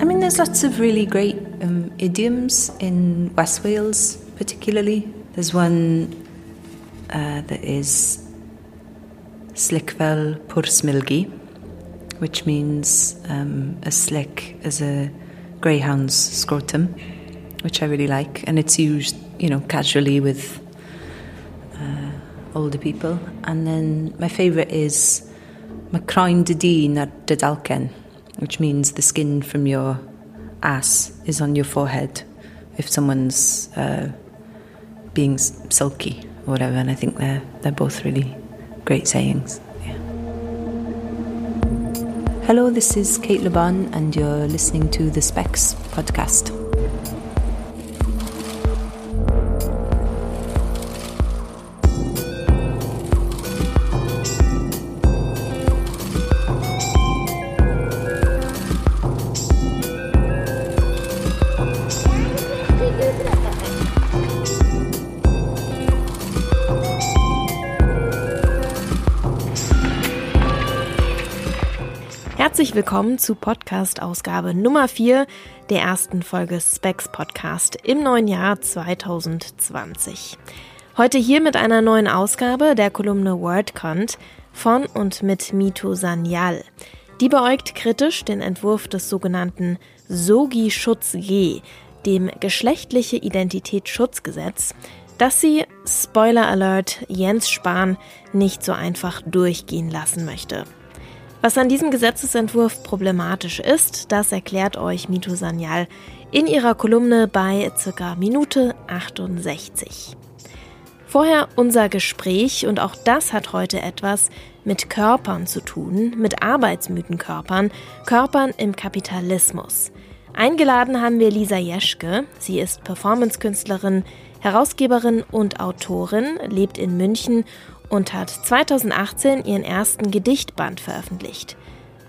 I mean, there's lots of really great um, idioms in West Wales, particularly. There's one uh, that is slick fel pwrs which means um, as slick as a greyhound's scrotum, which I really like, and it's used, you know, casually with uh, older people. And then my favourite is Macroin de dyn ar dydalken, which means the skin from your ass is on your forehead if someone's uh, being sulky or whatever. And I think they're they're both really great sayings. Hello, this is Kate LeBon, and you're listening to the Specs podcast. Willkommen zu Podcast-Ausgabe Nummer 4 der ersten Folge Specs Podcast im neuen Jahr 2020. Heute hier mit einer neuen Ausgabe der Kolumne WordCont von und mit Mito Sanyal. Die beäugt kritisch den Entwurf des sogenannten Sogi-Schutz G, dem geschlechtliche Identitätsschutzgesetz, das sie, Spoiler Alert, Jens Spahn nicht so einfach durchgehen lassen möchte. Was an diesem Gesetzesentwurf problematisch ist, das erklärt euch Mito Sanyal in ihrer Kolumne bei ca. Minute 68. Vorher unser Gespräch und auch das hat heute etwas mit Körpern zu tun, mit arbeitsmüden Körpern, Körpern im Kapitalismus. Eingeladen haben wir Lisa Jeschke. Sie ist Performancekünstlerin, Herausgeberin und Autorin, lebt in München und hat 2018 ihren ersten Gedichtband veröffentlicht.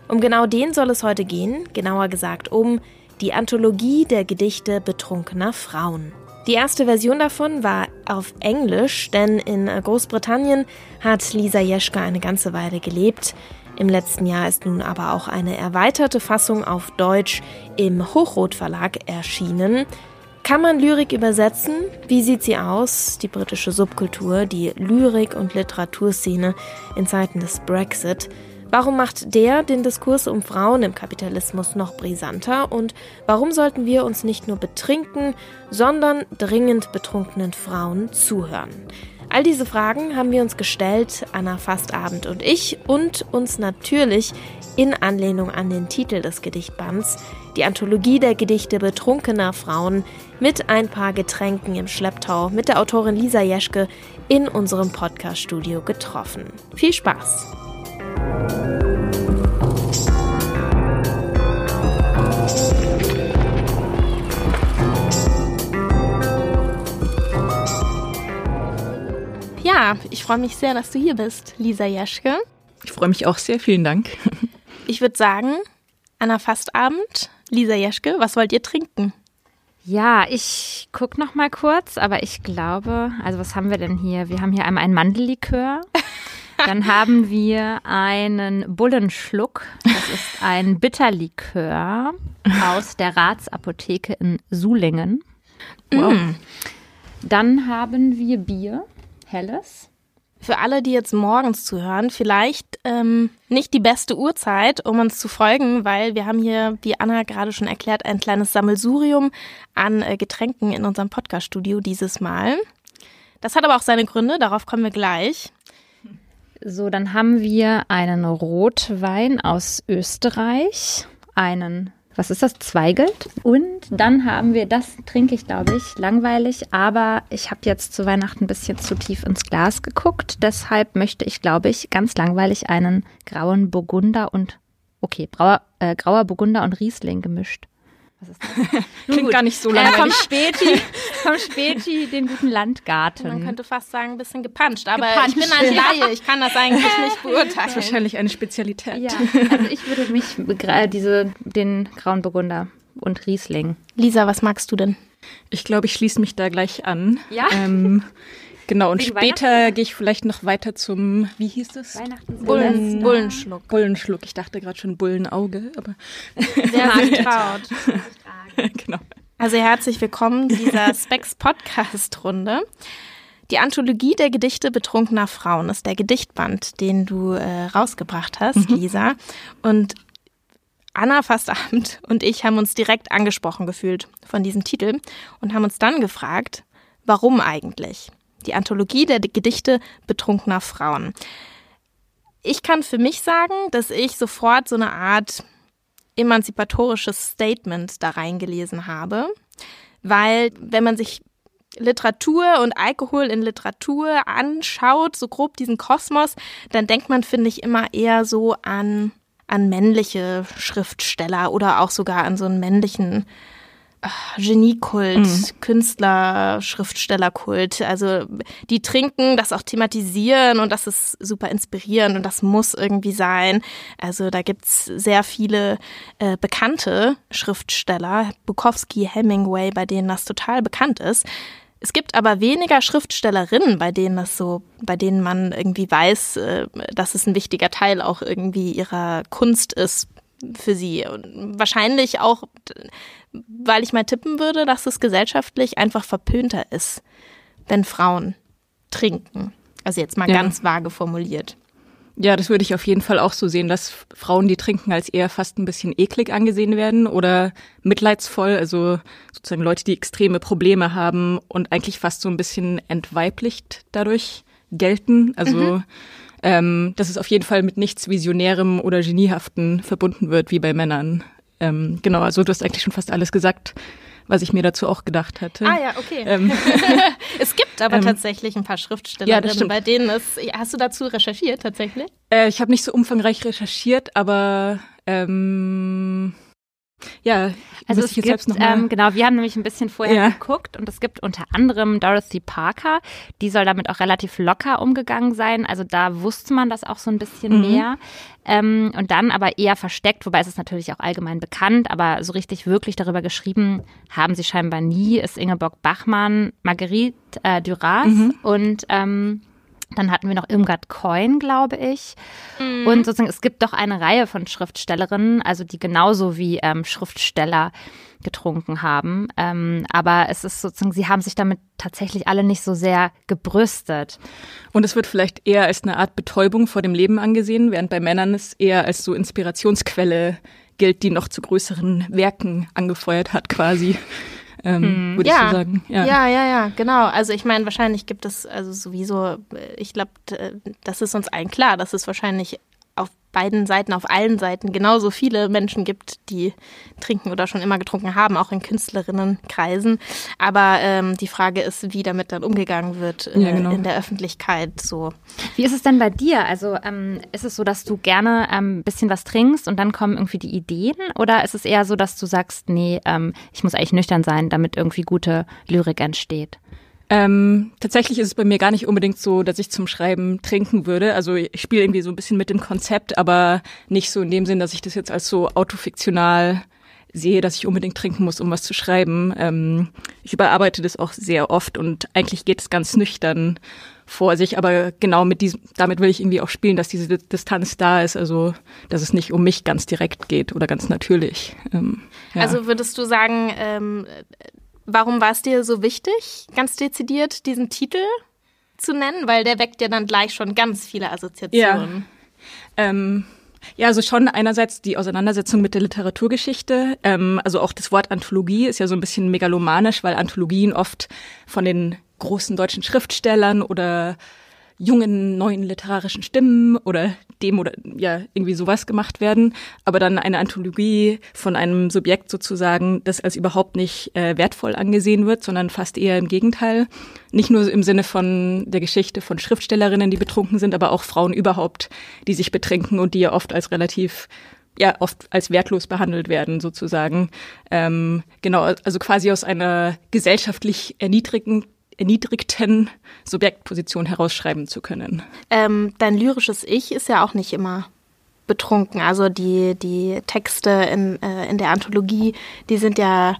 Um genau den soll es heute gehen, genauer gesagt um die Anthologie der Gedichte betrunkener Frauen. Die erste Version davon war auf Englisch, denn in Großbritannien hat Lisa Jeschke eine ganze Weile gelebt. Im letzten Jahr ist nun aber auch eine erweiterte Fassung auf Deutsch im Hochrot Verlag erschienen. Kann man Lyrik übersetzen? Wie sieht sie aus? Die britische Subkultur, die Lyrik- und Literaturszene in Zeiten des Brexit. Warum macht der den Diskurs um Frauen im Kapitalismus noch brisanter? Und warum sollten wir uns nicht nur betrinken, sondern dringend betrunkenen Frauen zuhören? All diese Fragen haben wir uns gestellt, Anna Fastabend und ich, und uns natürlich in Anlehnung an den Titel des Gedichtbands, die Anthologie der Gedichte betrunkener Frauen, mit ein paar Getränken im Schlepptau mit der Autorin Lisa Jeschke in unserem Podcast-Studio getroffen. Viel Spaß! Ja, ich freue mich sehr, dass du hier bist, Lisa Jeschke. Ich freue mich auch sehr, vielen Dank. Ich würde sagen, Anna Fastabend, Lisa Jeschke, was wollt ihr trinken? Ja, ich gucke noch mal kurz, aber ich glaube, also was haben wir denn hier? Wir haben hier einmal ein Mandellikör. Dann haben wir einen Bullenschluck. Das ist ein Bitterlikör aus der Ratsapotheke in Sulingen. Wow. Mm. Dann haben wir Bier helles. Für alle, die jetzt morgens zuhören, vielleicht ähm, nicht die beste Uhrzeit, um uns zu folgen, weil wir haben hier, wie Anna gerade schon erklärt, ein kleines Sammelsurium an äh, Getränken in unserem Podcast-Studio dieses Mal. Das hat aber auch seine Gründe, darauf kommen wir gleich. So, dann haben wir einen Rotwein aus Österreich, einen was ist das? Zweigelt. Und dann haben wir, das trinke ich, glaube ich, langweilig, aber ich habe jetzt zu Weihnachten ein bisschen zu tief ins Glas geguckt. Deshalb möchte ich, glaube ich, ganz langweilig einen grauen Burgunder und, okay, brauer, äh, grauer Burgunder und Riesling gemischt. Was ist das? Klingt gut. gar nicht so langweilig. Äh, vom Späti, vom Späti, den guten Landgarten. Man könnte fast sagen, ein bisschen gepanscht, aber gepanscht. ich bin ein Laie, ich kann das eigentlich nicht beurteilen. Das ist wahrscheinlich eine Spezialität. Ja, also ich würde mich diese, den Grauen Burgunder und Riesling. Lisa, was magst du denn? Ich glaube, ich schließe mich da gleich an. Ja. Ähm, Genau, und später gehe ich vielleicht noch weiter zum, wie hieß das? Weihnachten Bullen, Bullenschluck. Bullenschluck. Ich dachte gerade schon Bullenauge, aber. Sehr getraut. genau. Also herzlich willkommen dieser Specs Podcast Runde. Die Anthologie der Gedichte betrunkener Frauen ist der Gedichtband, den du äh, rausgebracht hast, mhm. Lisa. Und Anna Fastamt und ich haben uns direkt angesprochen gefühlt von diesem Titel und haben uns dann gefragt, warum eigentlich? Die Anthologie der Gedichte betrunkener Frauen. Ich kann für mich sagen, dass ich sofort so eine Art emanzipatorisches Statement da reingelesen habe, weil wenn man sich Literatur und Alkohol in Literatur anschaut, so grob diesen Kosmos, dann denkt man, finde ich, immer eher so an an männliche Schriftsteller oder auch sogar an so einen männlichen Geniekult, mhm. Künstler, Schriftstellerkult. Also die trinken, das auch thematisieren und das ist super inspirierend und das muss irgendwie sein. Also da gibt's sehr viele äh, bekannte Schriftsteller, Bukowski, Hemingway, bei denen das total bekannt ist. Es gibt aber weniger Schriftstellerinnen, bei denen das so, bei denen man irgendwie weiß, äh, dass es ein wichtiger Teil auch irgendwie ihrer Kunst ist für sie. Und wahrscheinlich auch, weil ich mal tippen würde, dass es gesellschaftlich einfach verpönter ist, wenn Frauen trinken. Also jetzt mal ja. ganz vage formuliert. Ja, das würde ich auf jeden Fall auch so sehen, dass Frauen, die trinken, als eher fast ein bisschen eklig angesehen werden oder mitleidsvoll, also sozusagen Leute, die extreme Probleme haben und eigentlich fast so ein bisschen entweiblicht dadurch gelten. Also mhm. Ähm, dass es auf jeden Fall mit nichts Visionärem oder Geniehaften verbunden wird, wie bei Männern. Ähm, genau, also du hast eigentlich schon fast alles gesagt was ich mir dazu auch gedacht hatte. Ah ja, okay. Ähm, es gibt aber ähm, tatsächlich ein paar Schriftstellerinnen, ja, bei denen es. Hast du dazu recherchiert tatsächlich? Äh, ich habe nicht so umfangreich recherchiert, aber ähm, ja, also es gibt, ähm, genau, wir haben nämlich ein bisschen vorher ja. geguckt und es gibt unter anderem Dorothy Parker, die soll damit auch relativ locker umgegangen sein. Also da wusste man das auch so ein bisschen mhm. mehr. Ähm, und dann aber eher versteckt, wobei es ist natürlich auch allgemein bekannt, aber so richtig wirklich darüber geschrieben haben sie scheinbar nie, ist Ingeborg Bachmann, Marguerite äh, Duras mhm. und ähm, dann hatten wir noch Irmgard Coin, glaube ich. Mhm. Und sozusagen, es gibt doch eine Reihe von Schriftstellerinnen, also die genauso wie ähm, Schriftsteller getrunken haben. Ähm, aber es ist sozusagen, sie haben sich damit tatsächlich alle nicht so sehr gebrüstet. Und es wird vielleicht eher als eine Art Betäubung vor dem Leben angesehen, während bei Männern es eher als so Inspirationsquelle gilt, die noch zu größeren Werken angefeuert hat, quasi ähm, hm. würde ja. so sagen. Ja. ja, ja, ja, genau. Also ich meine, wahrscheinlich gibt es also sowieso, ich glaube, das ist uns allen klar, dass es wahrscheinlich beiden Seiten, auf allen Seiten genauso viele Menschen gibt, die trinken oder schon immer getrunken haben, auch in Künstlerinnenkreisen. Aber ähm, die Frage ist, wie damit dann umgegangen wird äh, ja, genau. in der Öffentlichkeit. So. Wie ist es denn bei dir? Also ähm, ist es so, dass du gerne ein ähm, bisschen was trinkst und dann kommen irgendwie die Ideen? Oder ist es eher so, dass du sagst, nee, ähm, ich muss eigentlich nüchtern sein, damit irgendwie gute Lyrik entsteht? Ähm, tatsächlich ist es bei mir gar nicht unbedingt so, dass ich zum Schreiben trinken würde. Also ich spiele irgendwie so ein bisschen mit dem Konzept, aber nicht so in dem Sinn, dass ich das jetzt als so autofiktional sehe, dass ich unbedingt trinken muss, um was zu schreiben. Ähm, ich überarbeite das auch sehr oft und eigentlich geht es ganz nüchtern vor sich, aber genau mit diesem, damit will ich irgendwie auch spielen, dass diese Distanz da ist, also dass es nicht um mich ganz direkt geht oder ganz natürlich. Ähm, ja. Also würdest du sagen, ähm, Warum war es dir so wichtig, ganz dezidiert diesen Titel zu nennen? Weil der weckt ja dann gleich schon ganz viele Assoziationen. Ja. Ähm, ja, also schon einerseits die Auseinandersetzung mit der Literaturgeschichte. Ähm, also auch das Wort Anthologie ist ja so ein bisschen megalomanisch, weil Anthologien oft von den großen deutschen Schriftstellern oder jungen neuen literarischen Stimmen oder dem oder ja irgendwie sowas gemacht werden, aber dann eine Anthologie von einem Subjekt sozusagen, das als überhaupt nicht äh, wertvoll angesehen wird, sondern fast eher im Gegenteil. Nicht nur im Sinne von der Geschichte von Schriftstellerinnen, die betrunken sind, aber auch Frauen überhaupt, die sich betrinken und die ja oft als relativ ja oft als wertlos behandelt werden sozusagen. Ähm, genau, also quasi aus einer gesellschaftlich erniedrigenden erniedrigten Subjektposition herausschreiben zu können. Ähm, dein lyrisches Ich ist ja auch nicht immer betrunken. Also die, die Texte in, äh, in der Anthologie, die sind ja,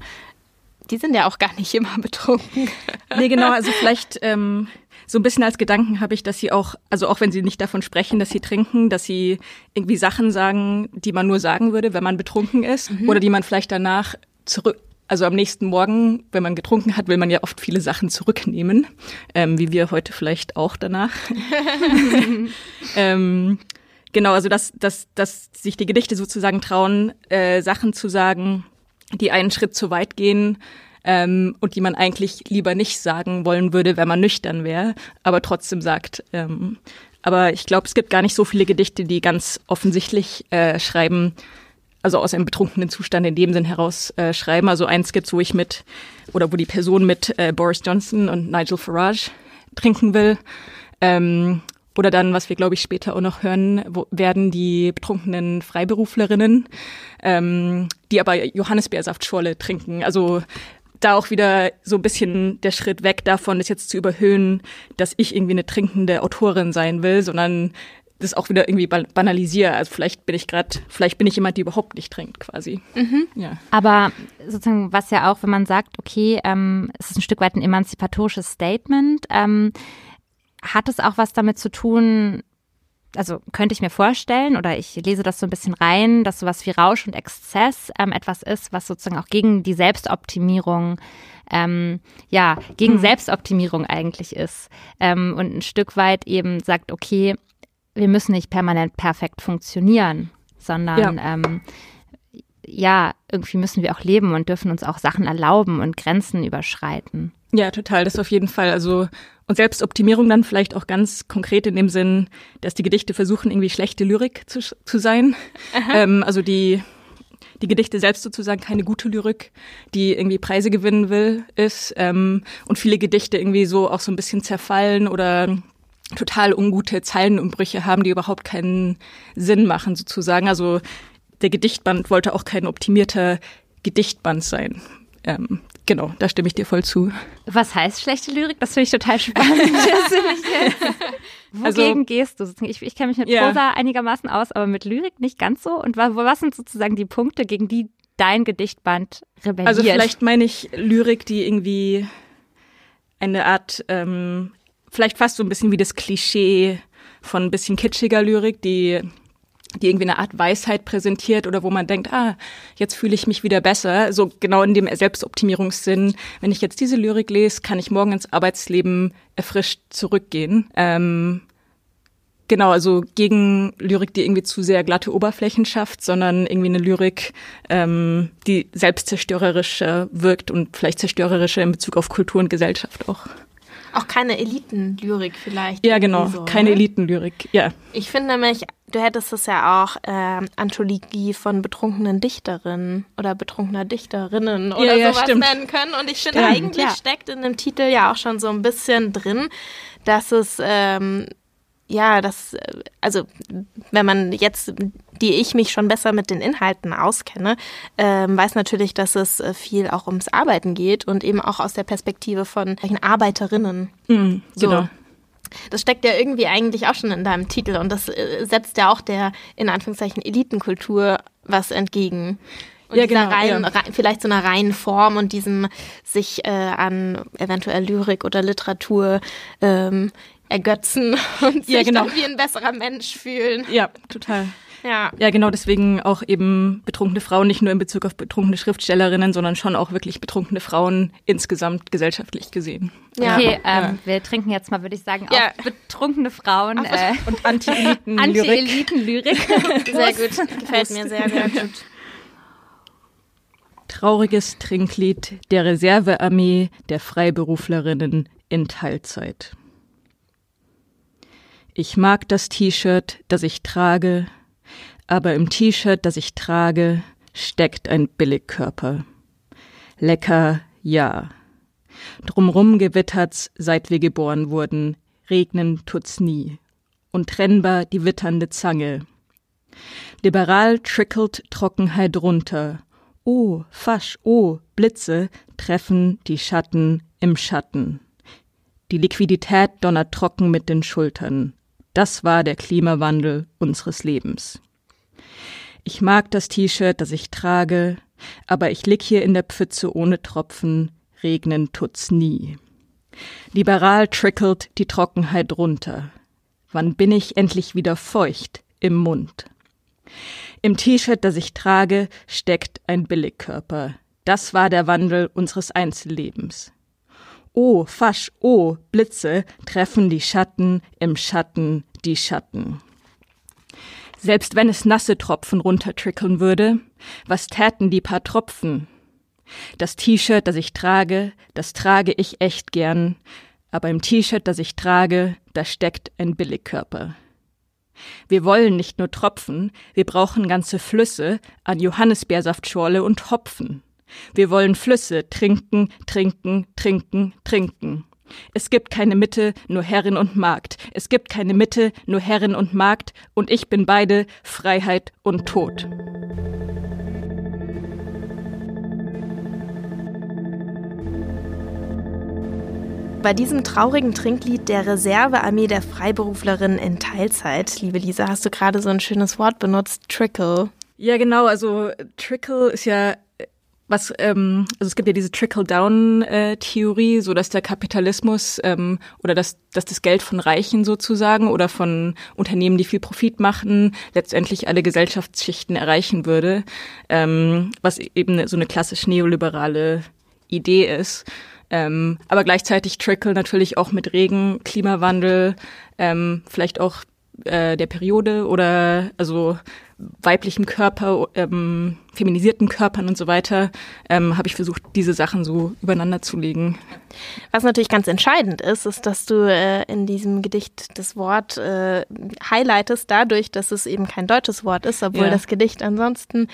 die sind ja auch gar nicht immer betrunken. nee, genau, also vielleicht ähm, so ein bisschen als Gedanken habe ich, dass sie auch, also auch wenn sie nicht davon sprechen, dass sie trinken, dass sie irgendwie Sachen sagen, die man nur sagen würde, wenn man betrunken ist mhm. oder die man vielleicht danach zurück, also am nächsten Morgen, wenn man getrunken hat, will man ja oft viele Sachen zurücknehmen, ähm, wie wir heute vielleicht auch danach. ähm, genau, also dass, dass, dass sich die Gedichte sozusagen trauen, äh, Sachen zu sagen, die einen Schritt zu weit gehen ähm, und die man eigentlich lieber nicht sagen wollen würde, wenn man nüchtern wäre, aber trotzdem sagt. Ähm, aber ich glaube, es gibt gar nicht so viele Gedichte, die ganz offensichtlich äh, schreiben, also aus einem betrunkenen Zustand in dem Sinn heraus äh, schreiben. Also eins gibt's, wo ich mit, oder wo die Person mit äh, Boris Johnson und Nigel Farage trinken will. Ähm, oder dann, was wir, glaube ich, später auch noch hören wo, werden, die betrunkenen Freiberuflerinnen, ähm, die aber Johannisbeersaftschorle trinken. Also da auch wieder so ein bisschen der Schritt weg davon, das jetzt zu überhöhen, dass ich irgendwie eine trinkende Autorin sein will, sondern das auch wieder irgendwie banalisiere. Also vielleicht bin ich gerade, vielleicht bin ich jemand, die überhaupt nicht trinkt, quasi. Mhm. Ja. Aber sozusagen, was ja auch, wenn man sagt, okay, ähm, es ist ein Stück weit ein emanzipatorisches Statement, ähm, hat es auch was damit zu tun, also könnte ich mir vorstellen, oder ich lese das so ein bisschen rein, dass sowas wie Rausch und Exzess ähm, etwas ist, was sozusagen auch gegen die Selbstoptimierung, ähm, ja, gegen hm. Selbstoptimierung eigentlich ist. Ähm, und ein Stück weit eben sagt, okay, wir müssen nicht permanent perfekt funktionieren, sondern ja. Ähm, ja, irgendwie müssen wir auch leben und dürfen uns auch Sachen erlauben und Grenzen überschreiten. Ja, total, das auf jeden Fall. Also und Selbstoptimierung dann vielleicht auch ganz konkret in dem Sinn, dass die Gedichte versuchen, irgendwie schlechte Lyrik zu, zu sein. Ähm, also die, die Gedichte selbst sozusagen keine gute Lyrik, die irgendwie Preise gewinnen will, ist. Ähm, und viele Gedichte irgendwie so auch so ein bisschen zerfallen oder total ungute Zeilenumbrüche haben, die überhaupt keinen Sinn machen sozusagen. Also der Gedichtband wollte auch kein optimierter Gedichtband sein. Ähm, Genau, da stimme ich dir voll zu. Was heißt schlechte Lyrik? Das finde ich total spannend. Wogegen also, gehst du? Ich, ich kenne mich mit yeah. Prosa einigermaßen aus, aber mit Lyrik nicht ganz so. Und was sind sozusagen die Punkte, gegen die dein Gedichtband rebelliert? Also vielleicht meine ich Lyrik, die irgendwie eine Art, ähm, vielleicht fast so ein bisschen wie das Klischee von ein bisschen kitschiger Lyrik, die die irgendwie eine Art Weisheit präsentiert oder wo man denkt, ah, jetzt fühle ich mich wieder besser. So genau in dem Selbstoptimierungssinn. Wenn ich jetzt diese Lyrik lese, kann ich morgen ins Arbeitsleben erfrischt zurückgehen. Ähm, genau, also gegen Lyrik, die irgendwie zu sehr glatte Oberflächen schafft, sondern irgendwie eine Lyrik, ähm, die selbstzerstörerischer wirkt und vielleicht zerstörerischer in Bezug auf Kultur und Gesellschaft auch. Auch keine Elitenlyrik vielleicht. Ja, genau, so, keine ne? Elitenlyrik, ja. Ich finde nämlich, du hättest es ja auch äh, Anthologie von betrunkenen Dichterinnen oder betrunkener Dichterinnen oder ja, sowas stimmt. nennen können. Und ich finde, ja, eigentlich ja. steckt in dem Titel ja auch schon so ein bisschen drin, dass es ähm, ja, das, also wenn man jetzt, die ich mich schon besser mit den Inhalten auskenne, ähm, weiß natürlich, dass es äh, viel auch ums Arbeiten geht und eben auch aus der Perspektive von Arbeiterinnen. Mhm, so. Genau. Das steckt ja irgendwie eigentlich auch schon in deinem Titel und das äh, setzt ja auch der in Anführungszeichen Elitenkultur was entgegen. Und ja, genau, reinen, ja. vielleicht so einer reinen Form und diesem sich äh, an eventuell Lyrik oder Literatur ähm, ergötzen und sich ja, genau. dann wie ein besserer Mensch fühlen. Ja, total. Ja. ja, genau deswegen auch eben betrunkene Frauen, nicht nur in Bezug auf betrunkene Schriftstellerinnen, sondern schon auch wirklich betrunkene Frauen insgesamt gesellschaftlich gesehen. Ja. Okay, ähm, ja. wir trinken jetzt mal, würde ich sagen, ja. auf betrunkene Frauen äh, und Anti-Eliten-Lyrik. Anti sehr gut, gefällt mir sehr, sehr gut. Trauriges Trinklied der Reservearmee der Freiberuflerinnen in Teilzeit. Ich mag das T-Shirt, das ich trage, aber im T-Shirt, das ich trage, steckt ein Billigkörper. Lecker, ja. Drumrum gewittert's, seit wir geboren wurden, regnen tut's nie. Untrennbar die witternde Zange. Liberal trickelt Trockenheit runter. Oh, Fasch, oh, Blitze treffen die Schatten im Schatten. Die Liquidität donnert trocken mit den Schultern. Das war der Klimawandel unseres Lebens. Ich mag das T-Shirt, das ich trage, aber ich lieg hier in der Pfütze ohne Tropfen, regnen tut's nie. Liberal trickelt die Trockenheit runter. Wann bin ich endlich wieder feucht im Mund? Im T-Shirt, das ich trage, steckt ein Billigkörper. Das war der Wandel unseres Einzellebens. Oh, Fasch, oh, Blitze treffen die Schatten, im Schatten die Schatten. Selbst wenn es nasse Tropfen runtertrickeln würde, was täten die paar Tropfen? Das T-Shirt, das ich trage, das trage ich echt gern, aber im T-Shirt, das ich trage, da steckt ein Billigkörper. Wir wollen nicht nur Tropfen, wir brauchen ganze Flüsse an Johannisbeersaftschorle und Hopfen. Wir wollen Flüsse trinken, trinken, trinken, trinken. Es gibt keine Mitte, nur Herrin und Magd. Es gibt keine Mitte, nur Herrin und Magd. Und ich bin beide Freiheit und Tod. Bei diesem traurigen Trinklied der Reservearmee der Freiberuflerin in Teilzeit, liebe Lisa, hast du gerade so ein schönes Wort benutzt, Trickle. Ja, genau. Also Trickle ist ja was, ähm, also es gibt ja diese Trickle-Down-Theorie, so dass der Kapitalismus ähm, oder dass, dass das Geld von Reichen sozusagen oder von Unternehmen, die viel Profit machen, letztendlich alle Gesellschaftsschichten erreichen würde, ähm, was eben so eine klassisch neoliberale Idee ist. Ähm, aber gleichzeitig Trickle natürlich auch mit Regen, Klimawandel, ähm, vielleicht auch äh, der Periode oder also weiblichem Körper, ähm, feminisierten Körpern und so weiter, ähm, habe ich versucht, diese Sachen so übereinander zu legen. Was natürlich ganz entscheidend ist, ist, dass du äh, in diesem Gedicht das Wort äh, highlightest, dadurch, dass es eben kein deutsches Wort ist, obwohl ja. das Gedicht ansonsten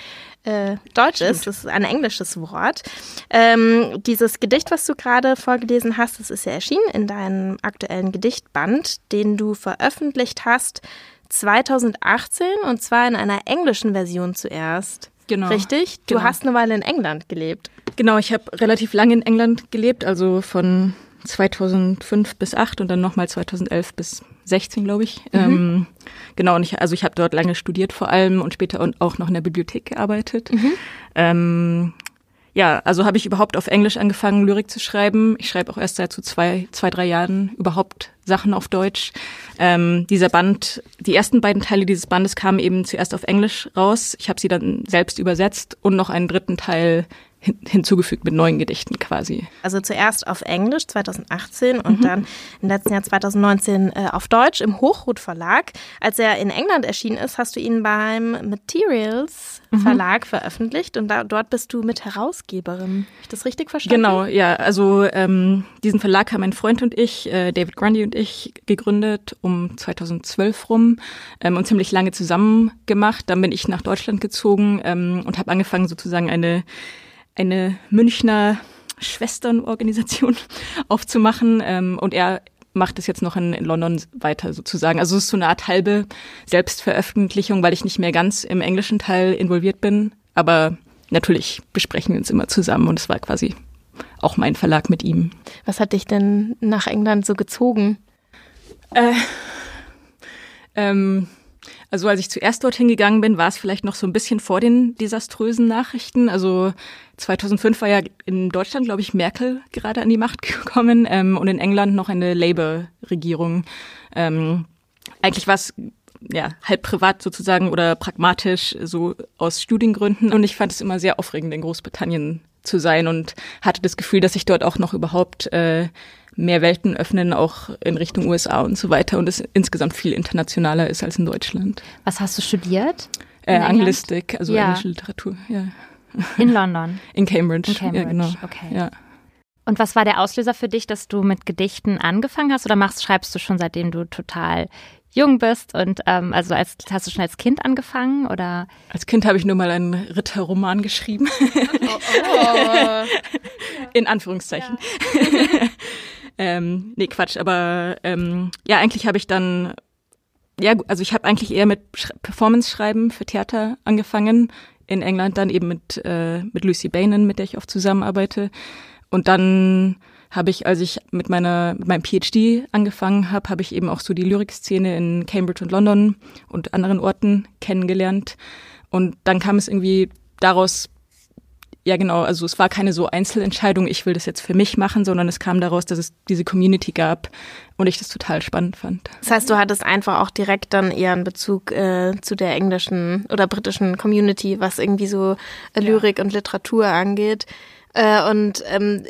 äh, deutsch Stimmt. ist. Das ist ein englisches Wort. Ähm, dieses Gedicht, was du gerade vorgelesen hast, das ist ja erschienen in deinem aktuellen Gedichtband, den du veröffentlicht hast 2018 und zwar in einer englischen Version zuerst. Genau. Richtig? Du genau. hast eine Weile in England gelebt. Genau, ich habe relativ lange in England gelebt, also von 2005 bis 8 und dann nochmal 2011 bis 16, glaube ich. Mhm. Ähm, genau, und ich, also ich habe dort lange studiert vor allem und später auch noch in der Bibliothek gearbeitet. Mhm. Ähm, ja, also habe ich überhaupt auf Englisch angefangen, Lyrik zu schreiben. Ich schreibe auch erst seit so zwei, zwei, drei Jahren überhaupt Sachen auf Deutsch. Ähm, dieser Band, die ersten beiden Teile dieses Bandes kamen eben zuerst auf Englisch raus. Ich habe sie dann selbst übersetzt und noch einen dritten Teil hinzugefügt mit neuen Gedichten quasi. Also zuerst auf Englisch 2018 und mhm. dann im letzten Jahr 2019 äh, auf Deutsch im Hochrot Verlag. Als er in England erschienen ist, hast du ihn beim Materials mhm. Verlag veröffentlicht und da, dort bist du mit Herausgeberin. Habe ich das richtig verstanden? Genau, ja. Also ähm, diesen Verlag haben mein Freund und ich, äh, David Grundy und ich, gegründet um 2012 rum ähm, und ziemlich lange zusammen gemacht. Dann bin ich nach Deutschland gezogen ähm, und habe angefangen sozusagen eine eine Münchner Schwesternorganisation aufzumachen. Ähm, und er macht es jetzt noch in, in, London weiter sozusagen. Also es ist so eine Art halbe Selbstveröffentlichung, weil ich nicht mehr ganz im englischen Teil involviert bin. Aber natürlich besprechen wir uns immer zusammen und es war quasi auch mein Verlag mit ihm. Was hat dich denn nach England so gezogen? Äh, ähm, also als ich zuerst dorthin gegangen bin, war es vielleicht noch so ein bisschen vor den desaströsen Nachrichten. Also 2005 war ja in Deutschland, glaube ich, Merkel gerade an die Macht gekommen ähm, und in England noch eine Labour-Regierung. Ähm, eigentlich war es ja, halb privat sozusagen oder pragmatisch, so aus Studiengründen. Und ich fand es immer sehr aufregend, in Großbritannien zu sein und hatte das Gefühl, dass ich dort auch noch überhaupt äh, mehr Welten öffnen, auch in Richtung USA und so weiter und es insgesamt viel internationaler ist als in Deutschland. Was hast du studiert? Äh, Anglistik, also ja. englische Literatur, ja. In London? In Cambridge. In Cambridge, ja, genau. okay. Ja. Und was war der Auslöser für dich, dass du mit Gedichten angefangen hast oder machst, schreibst du schon seitdem du total jung bist und ähm, also als hast du schon als Kind angefangen oder? Als Kind habe ich nur mal einen Ritterroman geschrieben. Oh, oh. In Anführungszeichen. Ja. ähm, nee, Quatsch, aber ähm, ja, eigentlich habe ich dann ja, also ich habe eigentlich eher mit Performance-Schreiben für Theater angefangen. In England dann eben mit, äh, mit Lucy Bainen, mit der ich oft zusammenarbeite. Und dann habe ich, als ich mit meiner mit meinem PhD angefangen habe, habe ich eben auch so die Lyrikszene in Cambridge und London und anderen Orten kennengelernt. Und dann kam es irgendwie daraus ja, genau. Also es war keine so Einzelentscheidung, ich will das jetzt für mich machen, sondern es kam daraus, dass es diese Community gab und ich das total spannend fand. Das heißt, du hattest einfach auch direkt dann eher einen Bezug äh, zu der englischen oder britischen Community, was irgendwie so äh, Lyrik ja. und Literatur angeht. Äh, und ähm,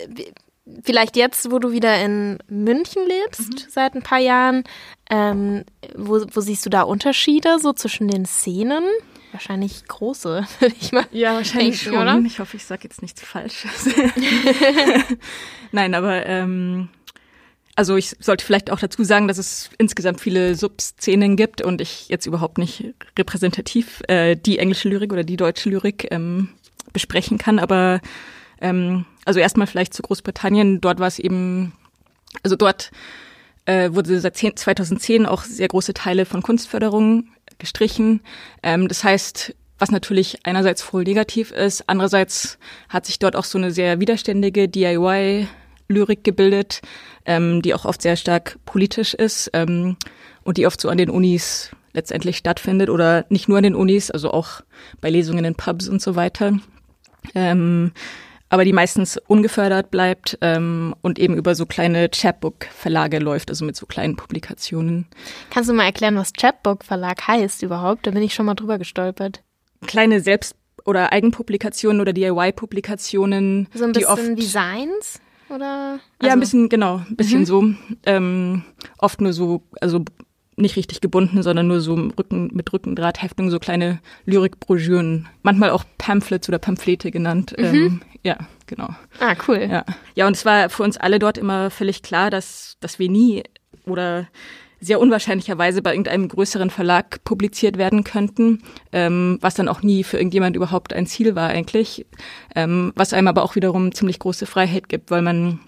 vielleicht jetzt, wo du wieder in München lebst, mhm. seit ein paar Jahren, ähm, wo, wo siehst du da Unterschiede so zwischen den Szenen? Wahrscheinlich große, würde ich mal. Ja, wahrscheinlich denken, schon. Oder? Ich hoffe, ich sage jetzt nichts Falsches. Nein, aber ähm, also ich sollte vielleicht auch dazu sagen, dass es insgesamt viele Subszenen gibt und ich jetzt überhaupt nicht repräsentativ äh, die englische Lyrik oder die deutsche Lyrik ähm, besprechen kann. Aber ähm, also erstmal vielleicht zu Großbritannien. Dort war es eben, also dort äh, wurde seit 10, 2010 auch sehr große Teile von Kunstförderung gestrichen. Ähm, das heißt, was natürlich einerseits voll negativ ist, andererseits hat sich dort auch so eine sehr widerständige DIY-Lyrik gebildet, ähm, die auch oft sehr stark politisch ist ähm, und die oft so an den Unis letztendlich stattfindet oder nicht nur an den Unis, also auch bei Lesungen in Pubs und so weiter. Ähm, aber die meistens ungefördert bleibt ähm, und eben über so kleine Chapbook-Verlage läuft, also mit so kleinen Publikationen. Kannst du mal erklären, was Chapbook-Verlag heißt überhaupt? Da bin ich schon mal drüber gestolpert. Kleine Selbst- oder Eigenpublikationen oder DIY-Publikationen. So ein bisschen die oft, Designs? Oder? Also, ja, ein bisschen, genau, ein bisschen mhm. so. Ähm, oft nur so, also nicht richtig gebunden, sondern nur so Rücken, mit Rückendrahtheftung, so kleine Lyrikbroschüren, manchmal auch Pamphlets oder Pamphlete genannt. Mhm. Ähm, ja, genau. Ah, cool. Ja. ja, und es war für uns alle dort immer völlig klar, dass, dass wir nie oder sehr unwahrscheinlicherweise bei irgendeinem größeren Verlag publiziert werden könnten, ähm, was dann auch nie für irgendjemand überhaupt ein Ziel war eigentlich, ähm, was einem aber auch wiederum ziemlich große Freiheit gibt, weil man,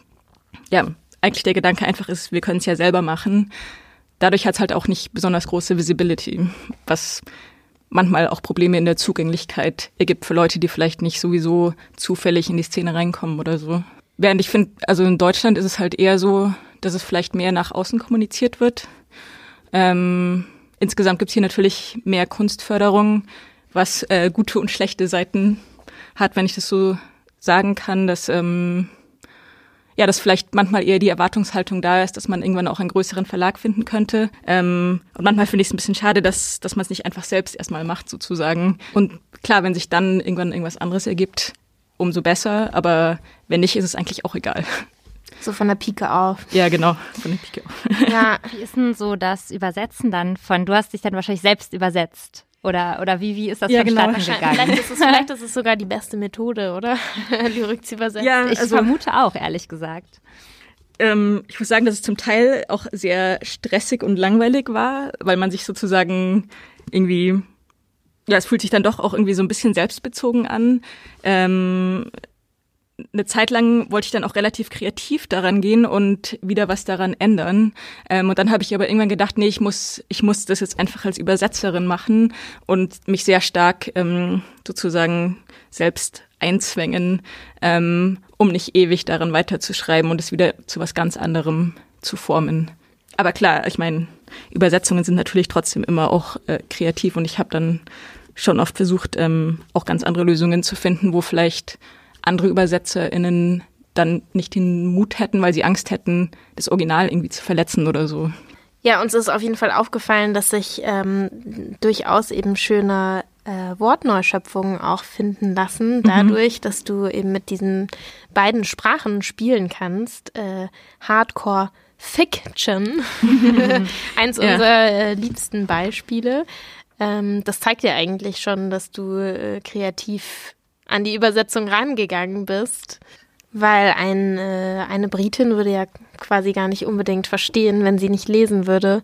ja, eigentlich der Gedanke einfach ist, wir können es ja selber machen dadurch hat es halt auch nicht besonders große Visibility, was manchmal auch Probleme in der Zugänglichkeit ergibt für Leute, die vielleicht nicht sowieso zufällig in die Szene reinkommen oder so. Während ich finde, also in Deutschland ist es halt eher so, dass es vielleicht mehr nach außen kommuniziert wird. Ähm, insgesamt gibt es hier natürlich mehr Kunstförderung, was äh, gute und schlechte Seiten hat, wenn ich das so sagen kann, dass ähm, ja, dass vielleicht manchmal eher die Erwartungshaltung da ist, dass man irgendwann auch einen größeren Verlag finden könnte. Ähm, und manchmal finde ich es ein bisschen schade, dass, dass man es nicht einfach selbst erstmal macht, sozusagen. Und klar, wenn sich dann irgendwann irgendwas anderes ergibt, umso besser. Aber wenn nicht, ist es eigentlich auch egal. So von der Pike auf. Ja, genau, von der Pike auf. Ja, wie ist denn so das Übersetzen dann von, du hast dich dann wahrscheinlich selbst übersetzt oder, oder wie, wie ist das ja, genau. vonstatten genau. gegangen? Vielleicht ist, es, vielleicht ist es sogar die beste Methode, oder? Lyrik zu übersetzen. Ja, ich also, vermute auch, ehrlich gesagt. Ähm, ich muss sagen, dass es zum Teil auch sehr stressig und langweilig war, weil man sich sozusagen irgendwie ja, es fühlt sich dann doch auch irgendwie so ein bisschen selbstbezogen an. Ähm, eine Zeit lang wollte ich dann auch relativ kreativ daran gehen und wieder was daran ändern. Ähm, und dann habe ich aber irgendwann gedacht, nee, ich muss, ich muss das jetzt einfach als Übersetzerin machen und mich sehr stark ähm, sozusagen selbst einzwängen, ähm, um nicht ewig daran weiterzuschreiben und es wieder zu was ganz anderem zu formen. Aber klar, ich meine, Übersetzungen sind natürlich trotzdem immer auch äh, kreativ und ich habe dann schon oft versucht, ähm, auch ganz andere Lösungen zu finden, wo vielleicht andere ÜbersetzerInnen dann nicht den Mut hätten, weil sie Angst hätten, das Original irgendwie zu verletzen oder so. Ja, uns ist auf jeden Fall aufgefallen, dass sich ähm, durchaus eben schöne äh, Wortneuschöpfungen auch finden lassen, mhm. dadurch, mhm. dass du eben mit diesen beiden Sprachen spielen kannst. Äh, Hardcore Fiction, eins ja. unserer äh, liebsten Beispiele. Ähm, das zeigt ja eigentlich schon, dass du äh, kreativ an die Übersetzung rangegangen bist. Weil ein, äh, eine Britin würde ja quasi gar nicht unbedingt verstehen, wenn sie nicht lesen würde,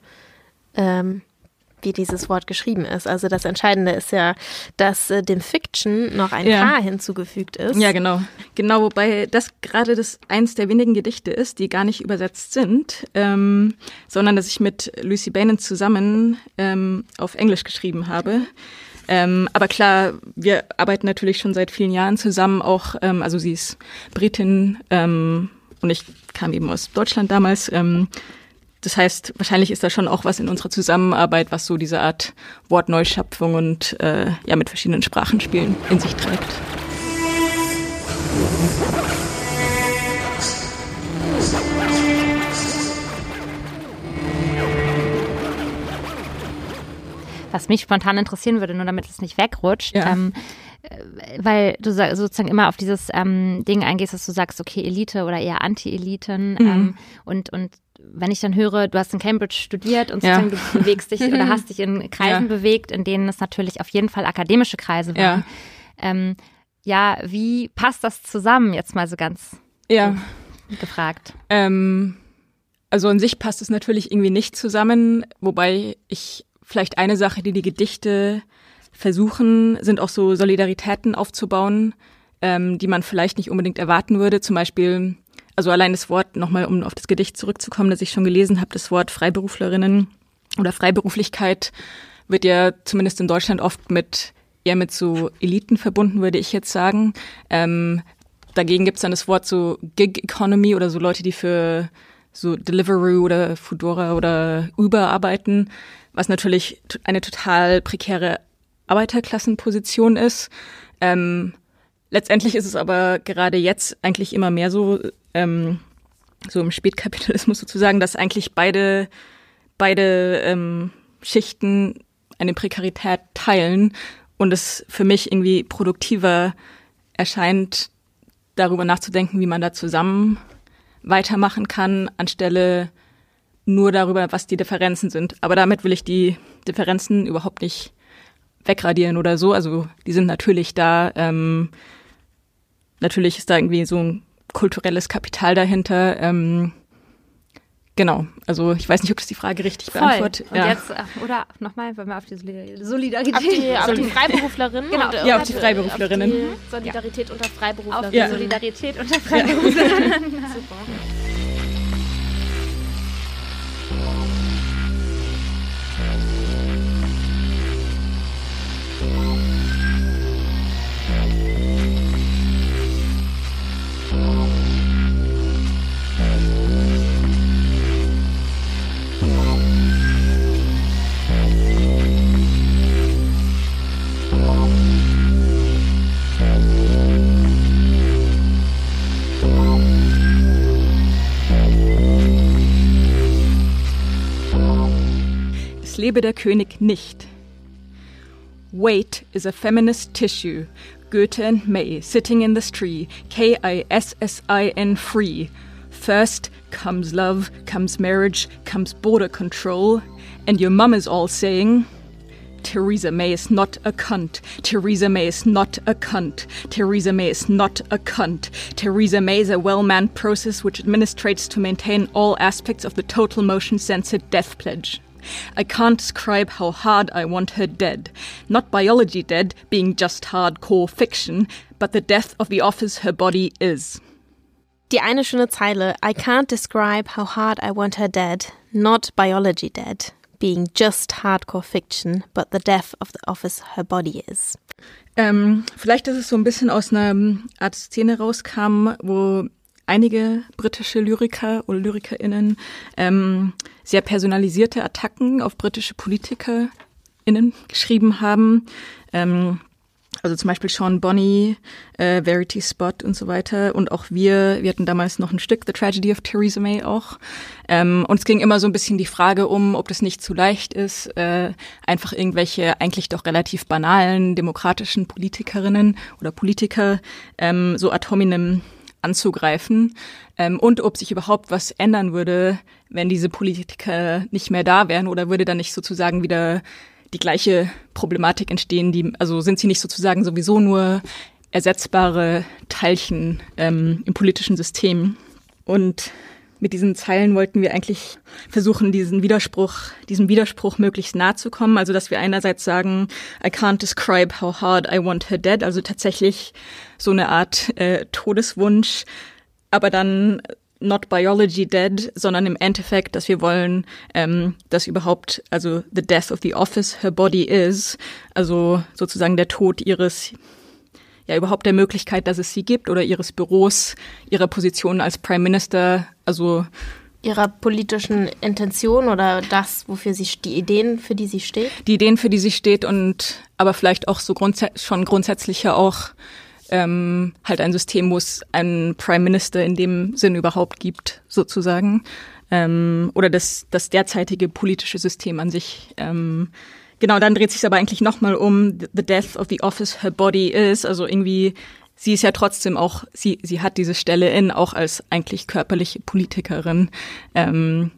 ähm, wie dieses Wort geschrieben ist. Also das Entscheidende ist ja, dass äh, dem Fiction noch ein ja. K hinzugefügt ist. Ja, genau. Genau, wobei das gerade das eins der wenigen Gedichte ist, die gar nicht übersetzt sind, ähm, sondern dass ich mit Lucy Banen zusammen ähm, auf Englisch geschrieben habe. Ähm, aber klar, wir arbeiten natürlich schon seit vielen Jahren zusammen, auch, ähm, also sie ist Britin ähm, und ich kam eben aus Deutschland damals. Ähm, das heißt, wahrscheinlich ist da schon auch was in unserer Zusammenarbeit, was so diese Art Wortneuschöpfung und äh, ja mit verschiedenen Sprachen spielen in sich trägt. Was mich spontan interessieren würde, nur damit es nicht wegrutscht, Ja. ähm, äh, weil du sa- sozusagen immer auf dieses ähm, Ding eingehst, dass du sagst, okay, Elite oder eher Anti-Eliten Mhm. ähm, und, und wenn ich dann höre, du hast in Cambridge studiert und Ja. sozusagen du bewegst dich oder hast dich in Kreisen Ja. bewegt, in denen es natürlich auf jeden Fall akademische Kreise waren. Ähm, ja, wie passt das zusammen, jetzt mal so ganz Ja. gefragt? Ähm, also an sich passt es natürlich irgendwie nicht zusammen, wobei ich vielleicht eine Sache, die die Gedichte versuchen, sind auch so Solidaritäten aufzubauen, ähm, die man vielleicht nicht unbedingt erwarten würde. Zum Beispiel, also allein das Wort, nochmal um auf das Gedicht zurückzukommen, das ich schon gelesen habe, das Wort Freiberuflerinnen oder Freiberuflichkeit wird ja zumindest in Deutschland oft mit eher mit so Eliten verbunden, würde ich jetzt sagen. Ähm, dagegen gibt's dann das Wort so Gig Economy oder so Leute, die für so Deliveroo oder Foodora oder Uber arbeiten, was natürlich eine total prekäre Arbeiterklassenposition ist. Ähm, letztendlich ist es aber gerade jetzt eigentlich immer mehr so, ähm, so im Spätkapitalismus sozusagen, dass eigentlich beide, beide ähm, Schichten eine Prekarität teilen und es für mich irgendwie produktiver erscheint, darüber nachzudenken, wie man da zusammen weitermachen kann, anstelle nur darüber, was die Differenzen sind. Aber damit will ich die Differenzen überhaupt nicht wegradieren oder so. Also die sind natürlich da. Ähm, natürlich ist da irgendwie so ein kulturelles Kapital dahinter. Ähm, genau. Also ich weiß nicht, ob das die Frage richtig beantwortet. Und jetzt, äh, oder nochmal, wollen wir auf die Solidar- Solidarität. Auf die, auf die Freiberuflerinnen. Genau. und, Ja, äh, auf die Freiberuflerinnen. Auf die Solidarität unter auf die Freiberuflerinnen. Ja. Solidarität unter Freiberuflern. Super. Lebe der König nicht. Weight is a feminist tissue. Goethe and May sitting in this tree. K I S S I N free. First comes love, comes marriage, comes border control. And your mum is all saying, Theresa May is not a cunt. Theresa May is not a cunt. Theresa May is not a cunt. Theresa May is a well manned process which administrates to maintain all aspects of the total motion censored death pledge. I can't describe how hard I want her dead. Not biology dead, being just hardcore fiction, but the death of the office her body is. Die eine schöne Zeile. I can't describe how hard I want her dead. Not biology dead. Being just hardcore fiction, but the death of the office her body is. Ähm, vielleicht, dass es so ein bisschen aus einer Art Szene rauskam, wo einige britische Lyriker oder LyrikerInnen ähm, sehr personalisierte Attacken auf britische PolitikerInnen geschrieben haben. Ähm, also zum Beispiel Sean Bonney, äh, Verity Spot und so weiter. Und auch wir, wir hatten damals noch ein Stück, The Tragedy of Theresa May auch. Ähm, und es ging immer so ein bisschen die Frage um, ob das nicht zu leicht ist, äh, einfach irgendwelche eigentlich doch relativ banalen demokratischen Politikerinnen oder Politiker ähm, so ad hominem anzugreifen ähm, und ob sich überhaupt was ändern würde, wenn diese Politiker nicht mehr da wären oder würde dann nicht sozusagen wieder die gleiche Problematik entstehen, die, also sind sie nicht sozusagen sowieso nur ersetzbare Teilchen ähm, im politischen System. Und mit diesen Zeilen wollten wir eigentlich versuchen, diesen Widerspruch, diesem Widerspruch möglichst nahe zu kommen. Also, dass wir einerseits sagen, I can't describe how hard I want her dead, also tatsächlich so eine Art äh, Todeswunsch, aber dann not biology dead, sondern im Endeffekt, dass wir wollen, ähm, dass überhaupt, also the death of the office her body is, also sozusagen der Tod ihres ja überhaupt der Möglichkeit, dass es sie gibt oder ihres Büros, ihrer Position als Prime Minister, also Ihrer politischen Intention oder das, wofür sie, die Ideen, für die sie steht? die Ideen, für die sie steht und aber vielleicht auch so grundsä schon grundsätzlicher auch ähm, halt ein System, wo es einen Prime Minister in dem Sinn überhaupt gibt, sozusagen. Ähm, oder das, das derzeitige politische System an sich. Ähm, genau, dann dreht sich aber eigentlich nochmal um The Death of the Office Her Body is. Also irgendwie, sie ist ja trotzdem auch, sie, sie hat diese Stelle in, auch als eigentlich körperliche Politikerin. Ähm,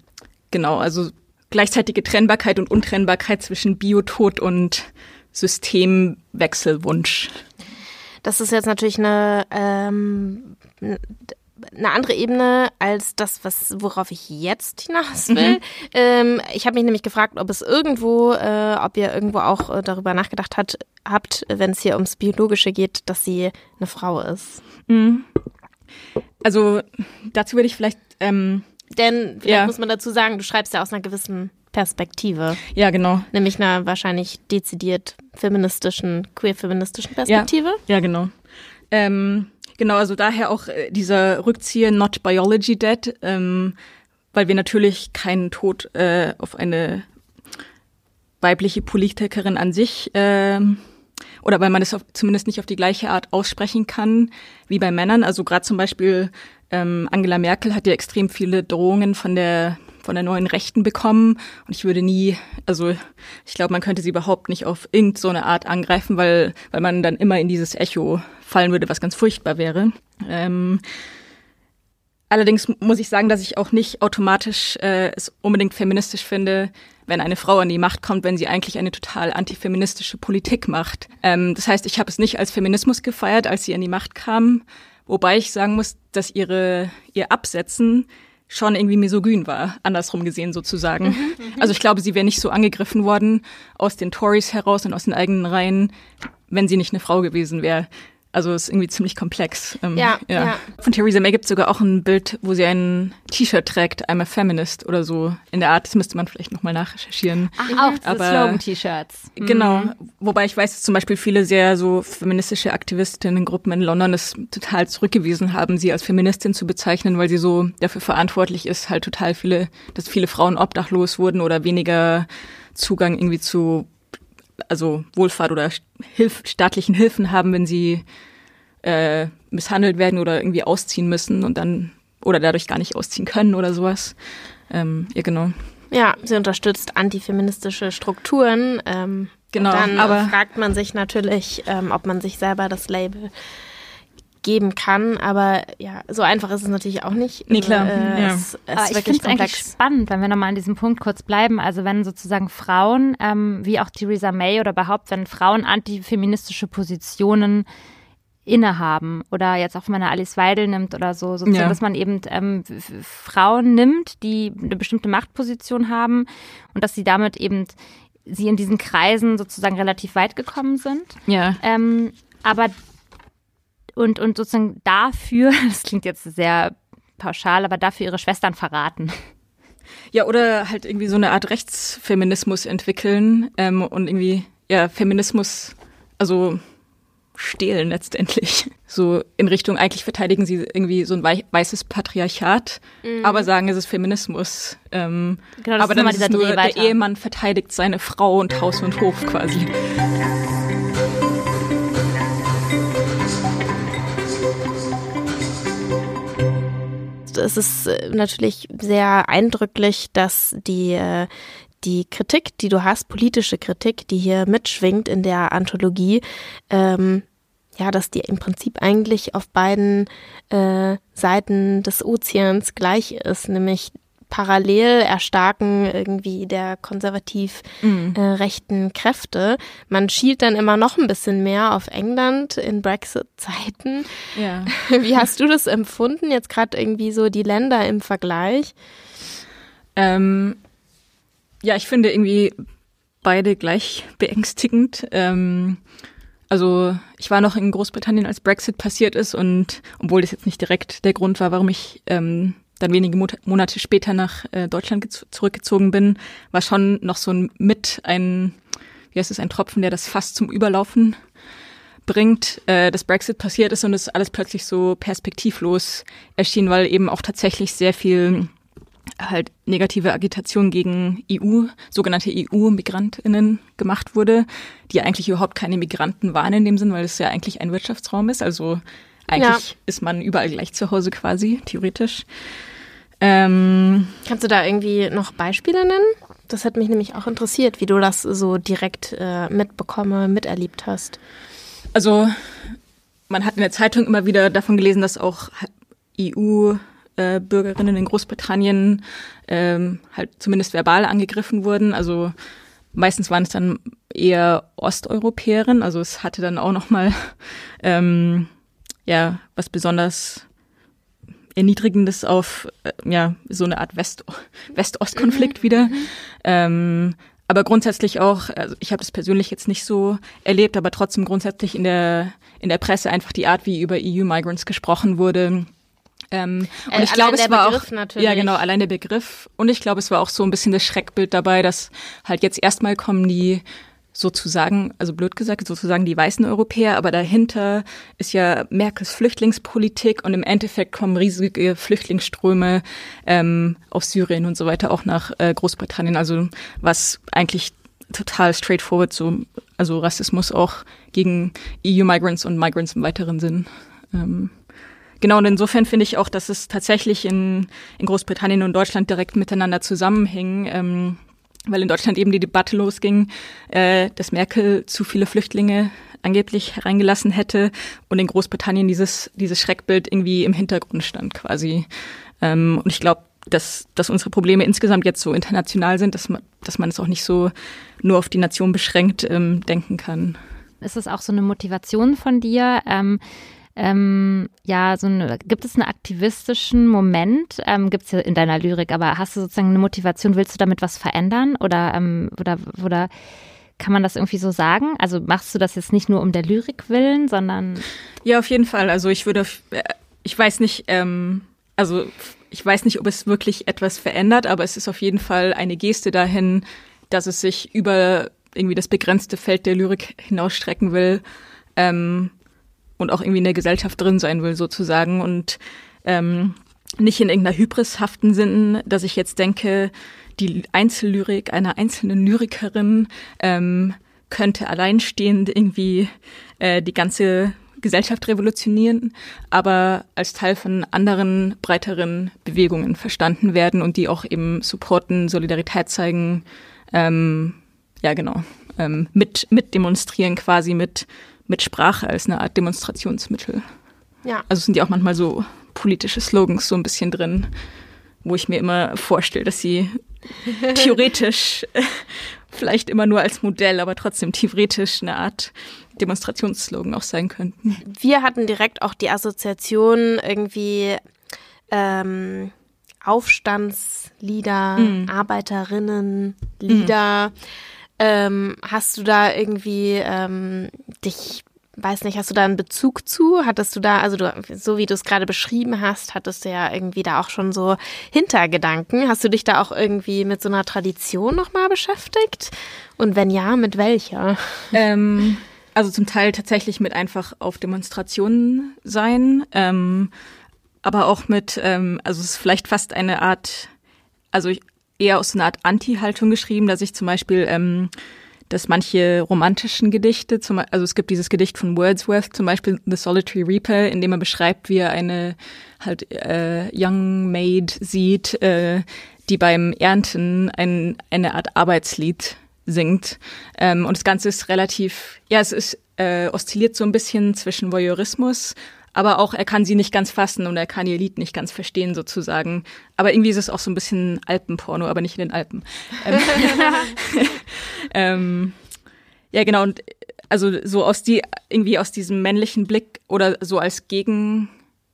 genau, also gleichzeitige Trennbarkeit und Untrennbarkeit zwischen Biotod und Systemwechselwunsch. Das ist jetzt natürlich eine, ähm, eine andere Ebene als das, was worauf ich jetzt hinaus will. Mhm. Ähm, ich habe mich nämlich gefragt, ob es irgendwo, äh, ob ihr irgendwo auch äh, darüber nachgedacht hat, habt, wenn es hier ums Biologische geht, dass sie eine Frau ist. Mhm. Also dazu würde ich vielleicht. Ähm, Denn vielleicht ja. muss man dazu sagen, du schreibst ja aus einer gewissen Perspektive. Ja, genau. Nämlich einer wahrscheinlich dezidiert feministischen, queer-feministischen Perspektive. Ja, ja genau. Ähm, genau, also daher auch äh, dieser Rückzieher Not Biology Dead, ähm, weil wir natürlich keinen Tod äh, auf eine weibliche Politikerin an sich äh, oder weil man auf, zumindest nicht auf die gleiche Art aussprechen kann wie bei Männern. Also gerade zum Beispiel ähm, Angela Merkel hat ja extrem viele Drohungen von der von der neuen Rechten bekommen und ich würde nie, also ich glaube, man könnte sie überhaupt nicht auf irgendeine so Art angreifen, weil, weil man dann immer in dieses Echo fallen würde, was ganz furchtbar wäre. Ähm, allerdings muss ich sagen, dass ich auch nicht automatisch äh, es unbedingt feministisch finde, wenn eine Frau an die Macht kommt, wenn sie eigentlich eine total antifeministische Politik macht. Ähm, das heißt, ich habe es nicht als Feminismus gefeiert, als sie an die Macht kam, wobei ich sagen muss, dass ihre ihr Absetzen schon irgendwie misogyn war, andersrum gesehen sozusagen. Mhm, mhm, also ich glaube, sie wäre nicht so angegriffen worden aus den Tories heraus und aus den eigenen Reihen, wenn sie nicht eine Frau gewesen wäre. Also ist irgendwie ziemlich komplex. Ähm, ja, ja. ja. Von Theresa May gibt es sogar auch ein Bild, wo sie ein T-Shirt trägt, I'm a Feminist oder so in der Art. Das müsste man vielleicht nochmal nachrecherchieren. Ach, auch Aber, Slogan-T-Shirts. Genau. Mhm. Wobei ich weiß, dass zum Beispiel viele sehr so feministische Aktivistinnen-Gruppen in London es total zurückgewiesen haben, sie als Feministin zu bezeichnen, weil sie so dafür verantwortlich ist, halt total viele, dass viele Frauen obdachlos wurden oder weniger Zugang irgendwie zu also Wohlfahrt oder Hilf staatlichen Hilfen haben, wenn sie äh, misshandelt werden oder irgendwie ausziehen müssen und dann oder dadurch gar nicht ausziehen können oder sowas. Ähm, ja, genau. Ja, sie unterstützt antifeministische Strukturen. Ähm, genau, dann aber fragt man sich natürlich, ähm, ob man sich selber das Label geben kann. Aber ja, so einfach ist es natürlich auch nicht. Nee, klar. Äh, ja. es, es ich finde es eigentlich spannend, wenn wir nochmal an diesem Punkt kurz bleiben. Also wenn sozusagen Frauen, ähm, wie auch Theresa May oder überhaupt, wenn Frauen antifeministische Positionen innehaben oder jetzt auch wenn man eine Alice Weidel nimmt oder so, sozusagen, ja. dass man eben ähm, Frauen nimmt, die eine bestimmte Machtposition haben und dass sie damit eben sie in diesen Kreisen sozusagen relativ weit gekommen sind. Ja. Ähm, aber und, und sozusagen dafür, das klingt jetzt sehr pauschal, aber dafür ihre Schwestern verraten. Ja, oder halt irgendwie so eine Art Rechtsfeminismus entwickeln ähm, und irgendwie, ja, Feminismus, also stehlen letztendlich. So in Richtung, eigentlich verteidigen sie irgendwie so ein weißes Patriarchat, mhm. aber sagen, es ist Feminismus. Ähm, genau, aber dann ist es nur, der Ehemann verteidigt seine Frau und Haus und Hof quasi. Es ist äh, natürlich sehr eindrücklich, dass die, äh, die Kritik, die du hast, politische Kritik, die hier mitschwingt in der Anthologie, ähm, ja, dass die im Prinzip eigentlich auf beiden äh, Seiten des Ozeans gleich ist, nämlich parallel erstarken irgendwie der konservativ mhm. äh, rechten Kräfte. Man schielt dann immer noch ein bisschen mehr auf England in Brexit-Zeiten. Ja. Wie hast du das empfunden? Jetzt gerade irgendwie so die Länder im Vergleich? Ähm, ja, ich finde irgendwie beide gleich beängstigend. Ähm, also ich war noch in Großbritannien, als Brexit passiert ist und obwohl das jetzt nicht direkt der Grund war, warum ich ähm, dann wenige Monate später nach äh, Deutschland zurückgezogen bin, war schon noch so ein mit ein, wie heißt es, ein Tropfen, der das fast zum Überlaufen bringt, äh, dass Brexit passiert ist und es alles plötzlich so perspektivlos erschien, weil eben auch tatsächlich sehr viel halt negative Agitation gegen EU, sogenannte EU-MigrantInnen gemacht wurde, die eigentlich überhaupt keine Migranten waren in dem Sinn, weil es ja eigentlich ein Wirtschaftsraum ist. Also eigentlich ja. ist man überall gleich zu Hause quasi, theoretisch. Ähm, Kannst du da irgendwie noch Beispiele nennen? Das hat mich nämlich auch interessiert, wie du das so direkt äh, mitbekomme, miterlebt hast. Also man hat in der Zeitung immer wieder davon gelesen, dass auch EU äh, in Großbritannien ähm, halt zumindest verbal angegriffen wurden. Also meistens waren es dann eher Osteuropäerinnen. Also es hatte dann auch noch mal ähm, ja was besonders erniedrigendes auf äh, ja so eine Art West West-Ost-Konflikt mhm. wieder. Mhm. Ähm, aber grundsätzlich auch, also ich habe das persönlich jetzt nicht so erlebt, aber trotzdem grundsätzlich in der in der Presse einfach die Art, wie über EU-Migrants gesprochen wurde, ähm, und äh, ich glaube, es war Begriff auch natürlich. ja genau allein der Begriff und ich glaube, es war auch so ein bisschen das Schreckbild dabei, dass halt jetzt erstmal kommen die sozusagen, also blöd gesagt, sozusagen die weißen Europäer, aber dahinter ist ja Merkels Flüchtlingspolitik und im Endeffekt kommen riesige Flüchtlingsströme ähm, aus Syrien und so weiter auch nach äh, Großbritannien, also was eigentlich total straightforward so, also Rassismus auch gegen EU-Migrants und Migrants im weiteren Sinn. Ähm, Genau, und insofern finde ich auch, dass es tatsächlich in, in Großbritannien und Deutschland direkt miteinander zusammenhing. Ähm, weil in Deutschland eben die Debatte losging, äh, dass Merkel zu viele Flüchtlinge angeblich hereingelassen hätte und in Großbritannien dieses, dieses Schreckbild irgendwie im Hintergrund stand quasi. Ähm, und ich glaube, dass, dass unsere Probleme insgesamt jetzt so international sind, dass man, dass man es auch nicht so nur auf die Nation beschränkt ähm, denken kann. Ist es auch so eine Motivation von dir? Ähm ähm, ja, so eine, gibt es einen aktivistischen Moment? Ähm, gibt es ja in deiner Lyrik, aber hast du sozusagen eine Motivation, willst du damit was verändern? Oder, ähm, oder, oder kann man das irgendwie so sagen? Also machst du das jetzt nicht nur um der Lyrik willen, sondern. Ja, auf jeden Fall. Also ich würde, äh, ich weiß nicht, ähm, also ich weiß nicht, ob es wirklich etwas verändert, aber es ist auf jeden Fall eine Geste dahin, dass es sich über irgendwie das begrenzte Feld der Lyrik hinausstrecken will. Ähm, und auch irgendwie in der Gesellschaft drin sein will sozusagen und ähm, nicht in irgendeiner hybrishaften Sinn, dass ich jetzt denke, die Einzellyrik einer einzelnen Lyrikerin ähm, könnte alleinstehend irgendwie äh, die ganze Gesellschaft revolutionieren, aber als Teil von anderen breiteren Bewegungen verstanden werden und die auch eben supporten, Solidarität zeigen, ähm, ja genau, ähm, mit, mit demonstrieren quasi, mit mit Sprache als eine Art Demonstrationsmittel. Ja. Also sind ja auch manchmal so politische Slogans so ein bisschen drin, wo ich mir immer vorstelle, dass sie theoretisch vielleicht immer nur als Modell, aber trotzdem theoretisch eine Art Demonstrationsslogan auch sein könnten. Wir hatten direkt auch die Assoziation irgendwie ähm, Aufstandslieder, mm. Arbeiterinnenlieder. Mm. Ähm, hast du da irgendwie ähm, dich, weiß nicht, hast du da einen Bezug zu? Hattest du da, also du, so wie du es gerade beschrieben hast, hattest du ja irgendwie da auch schon so Hintergedanken. Hast du dich da auch irgendwie mit so einer Tradition nochmal beschäftigt? Und wenn ja, mit welcher? Ähm, also zum Teil tatsächlich mit einfach auf Demonstrationen sein, ähm, aber auch mit, ähm, also es ist vielleicht fast eine Art, also ich, eher aus so einer Art Anti-Haltung geschrieben, dass ich zum Beispiel, ähm, dass manche romantischen Gedichte, zum, also es gibt dieses Gedicht von Wordsworth, zum Beispiel The Solitary Reaper, in dem er beschreibt, wie er eine halt äh, Young Maid sieht, äh, die beim Ernten ein, eine Art Arbeitslied singt. Ähm, und das Ganze ist relativ, ja, es ist äh, oszilliert so ein bisschen zwischen Voyeurismus aber auch er kann sie nicht ganz fassen und er kann ihr Lied nicht ganz verstehen sozusagen. Aber irgendwie ist es auch so ein bisschen Alpenporno, aber nicht in den Alpen. Ähm, ähm, ja, genau. Und also so aus die irgendwie aus diesem männlichen Blick oder so als Gegen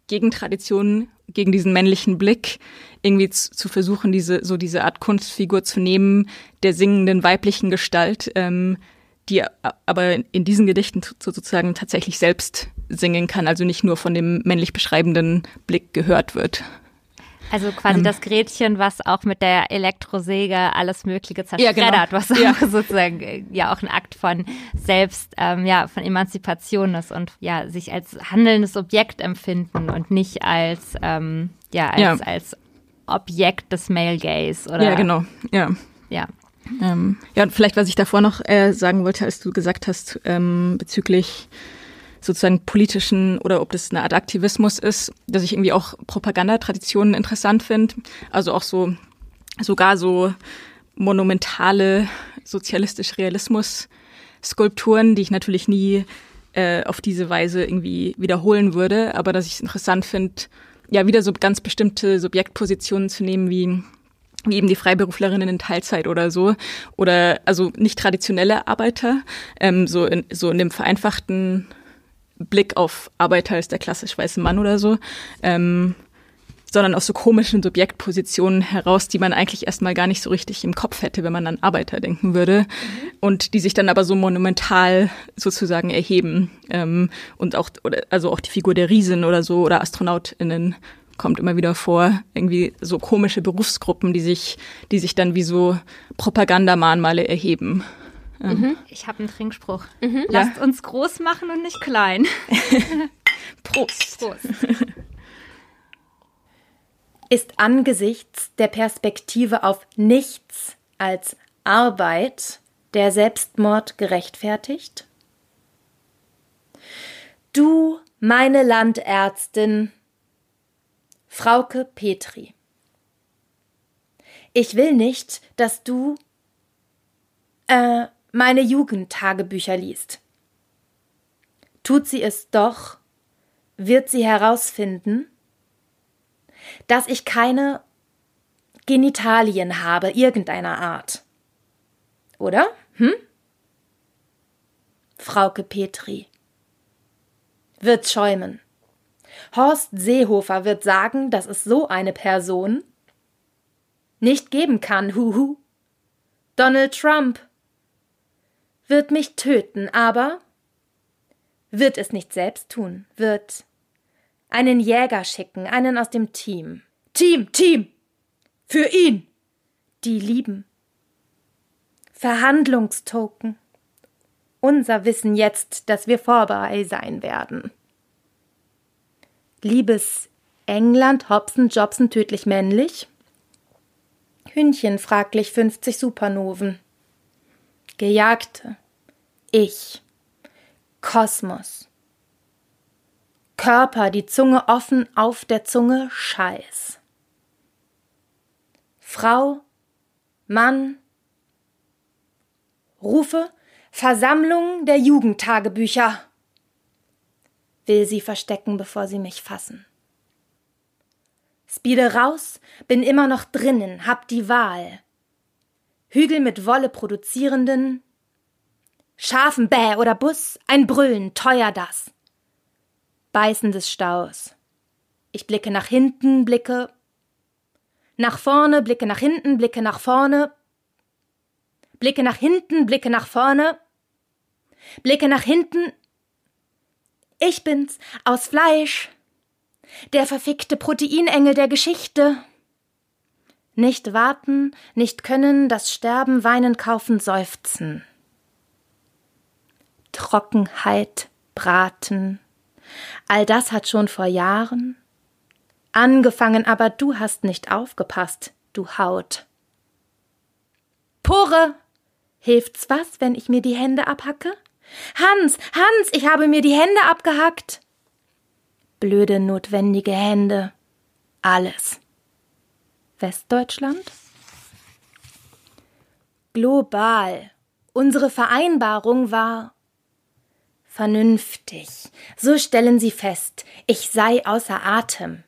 Gegentradition gegen diesen männlichen Blick irgendwie zu, zu, versuchen, diese so diese Art Kunstfigur zu nehmen der singenden weiblichen Gestalt, ähm, die aber in diesen Gedichten sozusagen tatsächlich selbst singen kann, also nicht nur von dem männlich beschreibenden Blick gehört wird. Also quasi ähm, das Gretchen, was auch mit der Elektrosäge alles Mögliche zerschreddert, ja, genau. was ja. sozusagen äh, ja auch ein Akt von selbst, ähm, ja, von Emanzipation ist und ja, sich als handelndes Objekt empfinden und nicht als, ähm, ja, als, ja. als Objekt des Male Gaze, oder? Ja, genau. Ja. Ja. Ähm, ja, und vielleicht, was ich davor noch äh, sagen wollte, als du gesagt hast, ähm, bezüglich sozusagen politischen oder ob das eine Art Aktivismus ist, dass ich irgendwie auch Propagandatraditionen interessant finde. Also auch so, sogar so monumentale sozialistisch-Realismus-Skulpturen, die ich natürlich nie äh, auf diese Weise irgendwie wiederholen würde, aber dass ich es interessant finde, ja, wieder so ganz bestimmte Subjektpositionen zu nehmen, wie wie eben die Freiberuflerinnen in Teilzeit oder so oder also nicht traditionelle Arbeiter ähm, so in so in dem vereinfachten Blick auf Arbeiter als der klassisch weiße Mann oder so ähm, sondern aus so komischen Subjektpositionen heraus, die man eigentlich erstmal gar nicht so richtig im Kopf hätte, wenn man an Arbeiter denken würde. Mhm. Und die sich dann aber so monumental sozusagen erheben. Ähm, und auch, oder, also auch die Figur der Riesen oder so oder AstronautInnen kommt immer wieder vor, irgendwie so komische Berufsgruppen, die sich, die sich dann wie so Propagandamahnmale erheben. Mhm. Ich habe einen Trinkspruch. Mhm. Lasst ja. uns groß machen und nicht klein. Prost. Prost. Ist angesichts der Perspektive auf nichts als Arbeit der Selbstmord gerechtfertigt? Du, meine Landärztin, Frauke Petri. Ich will nicht, dass du äh, meine Jugendtagebücher liest. Tut sie es doch, wird sie herausfinden, dass ich keine Genitalien habe, irgendeiner Art. Oder? Hm? Frauke Petri. Wird schäumen. Horst Seehofer wird sagen, dass es so eine Person nicht geben kann, huhu. Donald Trump wird mich töten, aber wird es nicht selbst tun, wird einen Jäger schicken, einen aus dem Team. Team, Team! Für ihn! Die lieben. Verhandlungstoken. Unser Wissen jetzt, dass wir vorbei sein werden. Liebes England, Hobson, Jobson tödlich männlich? Hühnchen fraglich 50 Supernoven. Gejagte. Ich. Kosmos. Körper, die Zunge offen auf der Zunge, Scheiß. Frau, Mann, Rufe, Versammlung der Jugendtagebücher will sie verstecken, bevor sie mich fassen. Speede raus, bin immer noch drinnen, hab die Wahl. Hügel mit Wolle produzierenden, Schafen Bäh oder Bus, ein Brüllen, teuer das. Beißen des Staus. Ich blicke nach hinten, blicke nach vorne, blicke nach hinten, blicke nach vorne, blicke nach hinten, blicke nach vorne, blicke nach hinten, ich bin's, aus Fleisch. Der verfickte Proteinengel der Geschichte. Nicht warten, nicht können, das Sterben, Weinen, Kaufen, Seufzen. Trockenheit, Braten. All das hat schon vor Jahren angefangen, aber du hast nicht aufgepasst, du Haut. Pore! Hilft's was, wenn ich mir die Hände abhacke? Hans, Hans, ich habe mir die Hände abgehackt. Blöde, notwendige Hände. Alles. Westdeutschland? Global. Unsere Vereinbarung war vernünftig. So stellen Sie fest, ich sei außer Atem.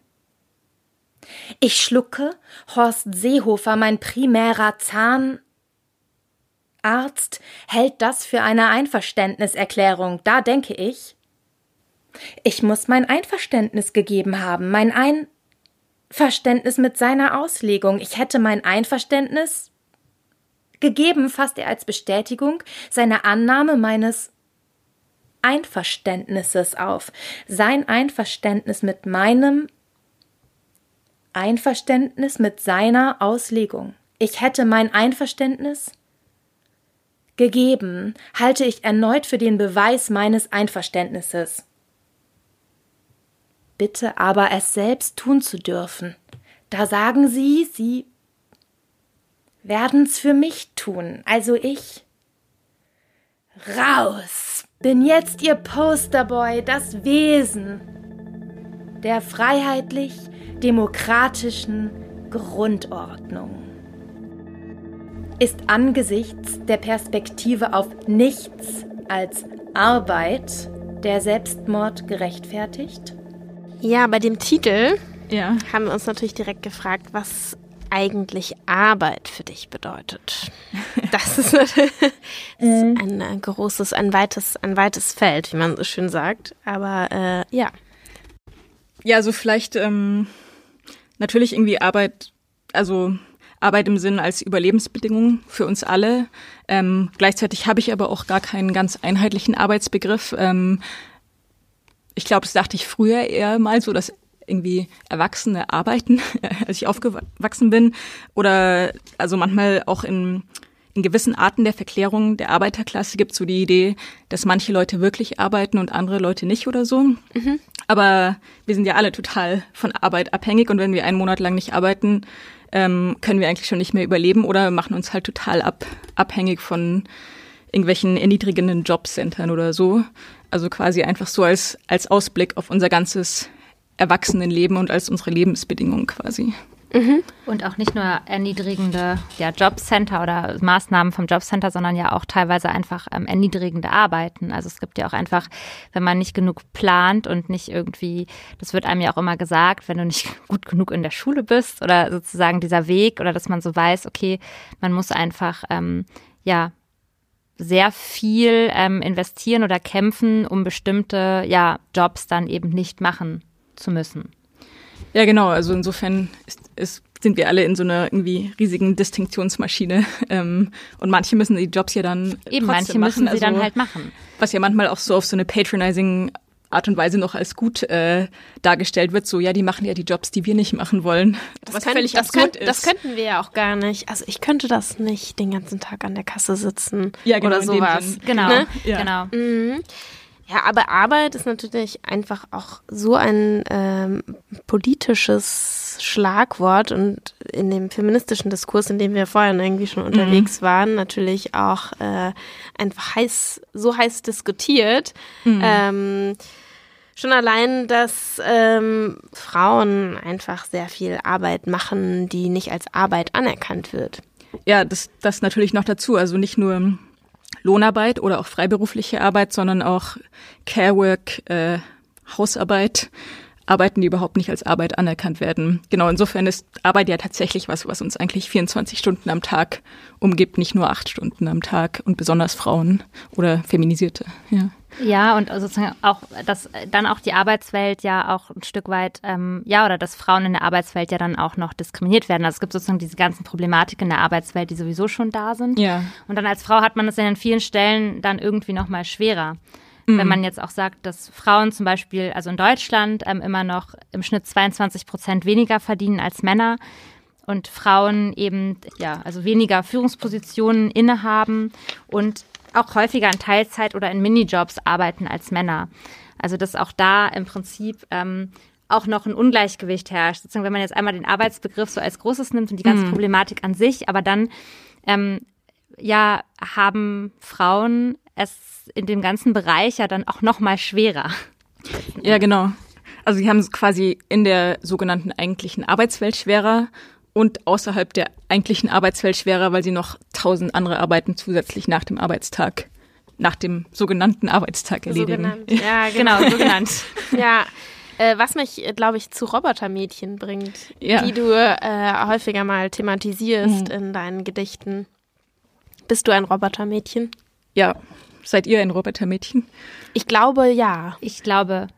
Ich schlucke, Horst Seehofer, mein primärer Zahn, Arzt hält das für eine Einverständniserklärung. Da denke ich, ich muss mein Einverständnis gegeben haben, mein Einverständnis mit seiner Auslegung. Ich hätte mein Einverständnis gegeben, fasst er als Bestätigung seine Annahme meines Einverständnisses auf. Sein Einverständnis mit meinem Einverständnis mit seiner Auslegung. Ich hätte mein Einverständnis gegeben, halte ich erneut für den Beweis meines Einverständnisses. Bitte aber es selbst tun zu dürfen, Da sagen sie, sie werden's für mich tun, also ich. Raus! Bin jetzt ihr Posterboy, das Wesen der freiheitlich-demokratischen Grundordnung. Ist angesichts der Perspektive auf nichts als Arbeit der Selbstmord gerechtfertigt? Ja, bei dem Titel Ja. haben wir uns natürlich direkt gefragt, was eigentlich Arbeit für dich bedeutet. Das ist natürlich ein äh, großes, ein weites, ein weites Feld, wie man so schön sagt. Aber äh, ja. Ja, also vielleicht ähm, natürlich irgendwie Arbeit, also Arbeit im Sinn als Überlebensbedingung für uns alle. Ähm, gleichzeitig habe ich aber auch gar keinen ganz einheitlichen Arbeitsbegriff. Ähm, ich glaube, das dachte ich früher eher mal so, dass irgendwie Erwachsene arbeiten, als ich aufgewachsen bin. Oder also manchmal auch in, in gewissen Arten der Verklärung der Arbeiterklasse gibt so die Idee, dass manche Leute wirklich arbeiten und andere Leute nicht oder so. Aber wir sind ja alle total von Arbeit abhängig und wenn wir einen Monat lang nicht arbeiten, ähm, können wir eigentlich schon nicht mehr überleben oder machen uns halt total ab, abhängig von irgendwelchen erniedrigenden Jobcentern oder so. Also quasi einfach so als, als Ausblick auf unser ganzes Erwachsenenleben und als unsere Lebensbedingungen quasi. Und auch nicht nur erniedrigende ja, Jobcenter oder Maßnahmen vom Jobcenter, sondern ja auch teilweise einfach ähm, erniedrigende Arbeiten. Also es gibt ja auch einfach, wenn man nicht genug plant und nicht irgendwie, das wird einem ja auch immer gesagt, wenn du nicht gut genug in der Schule bist oder sozusagen dieser Weg oder dass man so weiß, okay, man muss einfach, ähm, ja, sehr viel ähm, investieren oder kämpfen, um bestimmte ja, Jobs dann eben nicht machen zu müssen. Ja, genau. Also insofern ist, ist, sind wir alle in so einer irgendwie riesigen Distinktionsmaschine. Ähm, und manche müssen die Jobs ja dann Eben, manche müssen machen. sie dann Also, halt machen. Was ja manchmal auch so auf so eine patronizing Art und Weise noch als gut äh, dargestellt wird. So, ja, die machen ja die Jobs, die wir nicht machen wollen. Das, was können, völlig das, absurd können, das ist. könnten wir ja auch gar nicht. Also ich könnte das nicht den ganzen Tag an der Kasse sitzen Ja, genau, oder sowas. Genau, Ne? Ja. genau. Mhm. Ja, aber Arbeit ist natürlich einfach auch so ein ähm, politisches Schlagwort und in dem feministischen Diskurs, in dem wir vorhin irgendwie schon unterwegs waren, natürlich auch äh, einfach heiß, so heiß diskutiert. Ähm, schon allein, dass ähm, Frauen einfach sehr viel Arbeit machen, die nicht als Arbeit anerkannt wird. Ja, das, das natürlich noch dazu. Also nicht nur Lohnarbeit oder auch freiberufliche Arbeit, sondern auch Carework, äh, Hausarbeit, Arbeiten, die überhaupt nicht als Arbeit anerkannt werden. Genau, insofern ist Arbeit ja tatsächlich was, was uns eigentlich 24 Stunden am Tag umgibt, nicht nur acht Stunden am Tag und besonders Frauen oder Feminisierte. Ja. Ja, und sozusagen auch, dass dann auch die Arbeitswelt ja auch ein Stück weit, ähm, ja, oder dass Frauen in der Arbeitswelt ja dann auch noch diskriminiert werden. Also es gibt sozusagen diese ganzen Problematiken in der Arbeitswelt, die sowieso schon da sind. Ja. Und dann als Frau hat man es ja an vielen Stellen dann irgendwie noch mal schwerer. Wenn man jetzt auch sagt, dass Frauen zum Beispiel, also in Deutschland, ähm, immer noch im Schnitt 22 Prozent weniger verdienen als Männer und Frauen eben, ja, also weniger Führungspositionen innehaben und auch häufiger in Teilzeit oder in Minijobs arbeiten als Männer. Also dass auch da im Prinzip ähm, auch noch ein Ungleichgewicht herrscht. Sozusagen, wenn man jetzt einmal den Arbeitsbegriff so als Großes nimmt und die ganze Problematik an sich, aber dann ähm, ja haben Frauen es in dem ganzen Bereich ja dann auch noch mal schwerer. Ja, genau. Also sie haben es quasi in der sogenannten eigentlichen Arbeitswelt schwerer und außerhalb der eigentlichen Arbeitswelt schwerer, weil sie noch tausend andere Arbeiten zusätzlich nach dem Arbeitstag, nach dem sogenannten Arbeitstag erledigen. So genannt. Ja, genau. Genau, so genannt. Ja, äh, was mich, glaube ich, zu Robotermädchen bringt, Ja. die du äh, häufiger mal thematisierst in deinen Gedichten. Bist du ein Robotermädchen? Ja, seid ihr ein Robotermädchen? Ich glaube, ja. Ich glaube,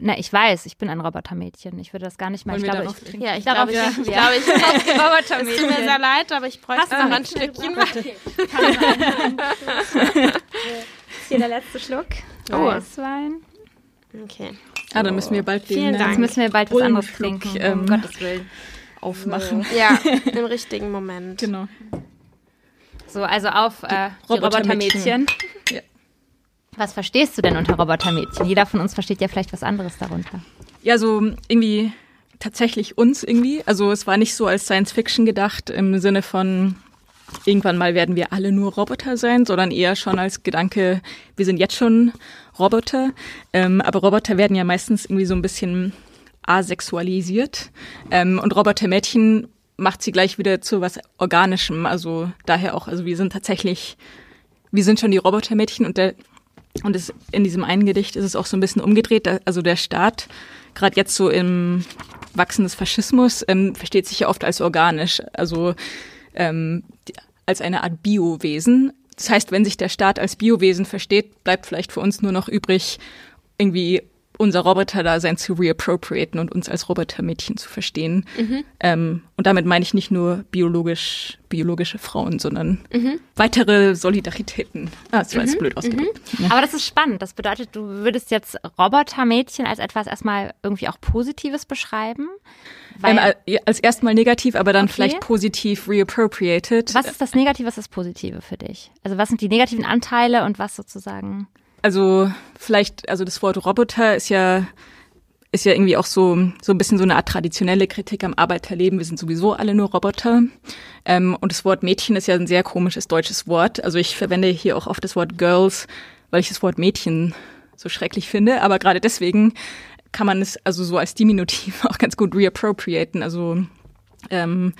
na, ich weiß, ich bin ein Robotermädchen. Ich würde das gar nicht mal. Ich glaube, ich? Ja, ich Darauf glaube, ich, ich, glaube, ich, es tut mir Robotermädchen. sehr leid, aber ich bräuchte noch ein Stückchen. Hier der letzte Schluck. Oh. Weißwein. Okay. Ah, dann müssen wir bald den Vielen äh, Dank. Jetzt müssen wir bald was anderes trinken, ähm, um Gottes Willen. aufmachen. Ja, im richtigen Moment. Genau. So, also auf äh, die Robotermädchen. Robotermädchen. Ja. Was verstehst du denn unter Robotermädchen? Jeder von uns versteht ja vielleicht was anderes darunter. Ja, so irgendwie tatsächlich uns irgendwie. Also es war nicht so als Science Fiction gedacht im Sinne von irgendwann mal werden wir alle nur Roboter sein, sondern eher schon als Gedanke, wir sind jetzt schon Roboter. Ähm, aber Roboter werden ja meistens irgendwie so ein bisschen asexualisiert. Ähm, und Robotermädchen macht sie gleich wieder zu was Organischem. Also daher auch, also wir sind tatsächlich, wir sind schon die Robotermädchen und der und es, in diesem einen Gedicht ist es auch so ein bisschen umgedreht. Also der Staat, gerade jetzt so im Wachsen des Faschismus, ähm, versteht sich ja oft als organisch, also ähm, als eine Art Biowesen. Das heißt, wenn sich der Staat als Biowesen versteht, bleibt vielleicht für uns nur noch übrig, irgendwie unser Roboter-Dasein zu reappropriaten und uns als Robotermädchen zu verstehen. Mhm. Ähm, und damit meine ich nicht nur biologisch, biologische Frauen, sondern mhm. weitere Solidaritäten. Ah, das war jetzt mhm. blöd ausgedrückt. Mhm. Ja. Aber das ist spannend. Das bedeutet, du würdest jetzt Robotermädchen als etwas erstmal irgendwie auch Positives beschreiben? Ähm, als erstmal negativ, aber dann okay. vielleicht positiv reappropriated. Was ist das Negative, was ist das Positive für dich? Also was sind die negativen Anteile und was sozusagen? Also vielleicht, also das Wort Roboter ist ja ist ja irgendwie auch so so ein bisschen so eine Art traditionelle Kritik am Arbeiterleben. Wir sind sowieso alle nur Roboter. Ähm, und das Wort Mädchen ist ja ein sehr komisches deutsches Wort. Also ich verwende hier auch oft das Wort Girls, weil ich das Wort Mädchen so schrecklich finde. Aber gerade deswegen kann man es also so als Diminutiv auch ganz gut reappropriaten. Also ähm,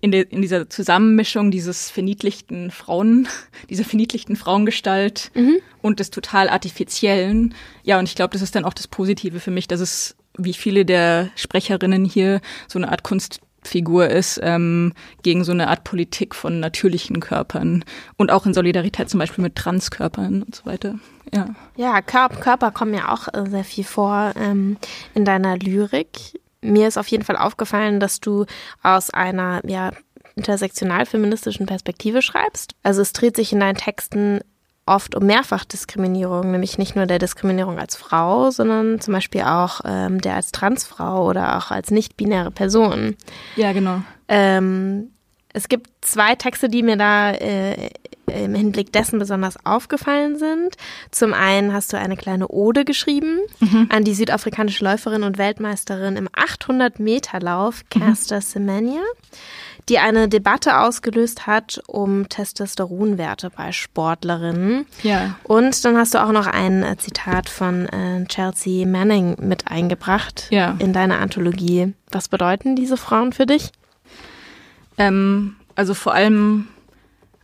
in, de, in dieser Zusammenmischung dieses verniedlichten Frauen, dieser verniedlichten Frauengestalt mhm. und des total artifiziellen. Ja, und ich glaube, das ist dann auch das Positive für mich, dass es, wie viele der Sprecherinnen hier, so eine Art Kunstfigur ist ähm, gegen so eine Art Politik von natürlichen Körpern und auch in Solidarität zum Beispiel mit Transkörpern und so weiter. Ja, ja Körper kommen ja auch äh, sehr viel vor ähm, in deiner Lyrik mir ist auf jeden Fall aufgefallen, dass du aus einer ja, intersektional-feministischen Perspektive schreibst. Also es dreht sich in deinen Texten oft um Mehrfachdiskriminierung, nämlich nicht nur der Diskriminierung als Frau, sondern zum Beispiel auch ähm, der als Transfrau oder auch als nicht-binäre Person. Ja, genau. Ähm, es gibt zwei Texte, die mir da äh, im Hinblick dessen besonders aufgefallen sind. Zum einen hast du eine kleine Ode geschrieben mhm. an die südafrikanische Läuferin und Weltmeisterin im 800-Meter-Lauf, Caster mhm. Semenya, die eine Debatte ausgelöst hat um Testosteronwerte bei Sportlerinnen. Ja. Und dann hast du auch noch ein äh, Zitat von äh, Chelsea Manning mit eingebracht ja. in deine Anthologie. Was bedeuten diese Frauen für dich? Ähm, also vor allem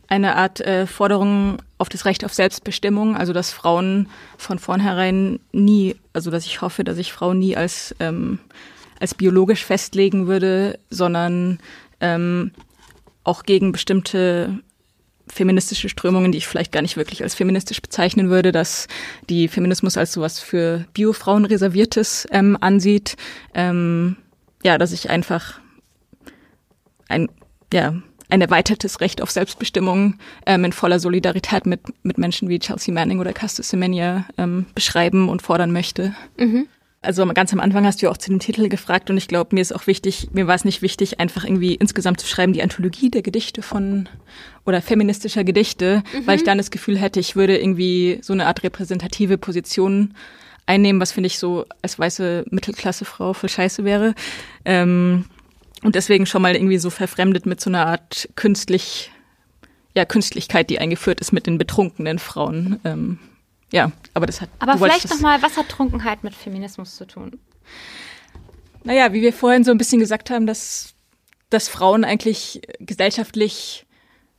eine Art äh, Forderung auf das Recht auf Selbstbestimmung, also dass Frauen von vornherein nie, also dass ich hoffe, dass ich Frauen nie als, ähm, als biologisch festlegen würde, sondern ähm, auch gegen bestimmte feministische Strömungen, die ich vielleicht gar nicht wirklich als feministisch bezeichnen würde, dass die Feminismus als sowas für Biofrauen reserviertes ähm, ansieht. Ähm, ja, dass ich einfach ein ja, ein erweitertes Recht auf Selbstbestimmung ähm, in voller Solidarität mit, mit Menschen wie Chelsea Manning oder Castus Semenya ähm, beschreiben und fordern möchte. Mhm. Also ganz am Anfang hast du ja auch zu dem Titel gefragt und ich glaube, mir ist auch wichtig, mir war es nicht wichtig, einfach irgendwie insgesamt zu schreiben, die Anthologie der Gedichte von oder feministischer Gedichte, mhm. weil ich dann das Gefühl hätte, ich würde irgendwie so eine Art repräsentative Position einnehmen, was finde ich so als weiße Mittelklassefrau voll scheiße wäre. Ähm, und deswegen schon mal irgendwie so verfremdet mit so einer Art künstlich, ja, Künstlichkeit, die eingeführt ist mit den betrunkenen Frauen. Ähm, ja, aber das hat. Aber vielleicht nochmal, was hat Trunkenheit mit Feminismus zu tun? Naja, wie wir vorhin so ein bisschen gesagt haben, dass, dass Frauen eigentlich gesellschaftlich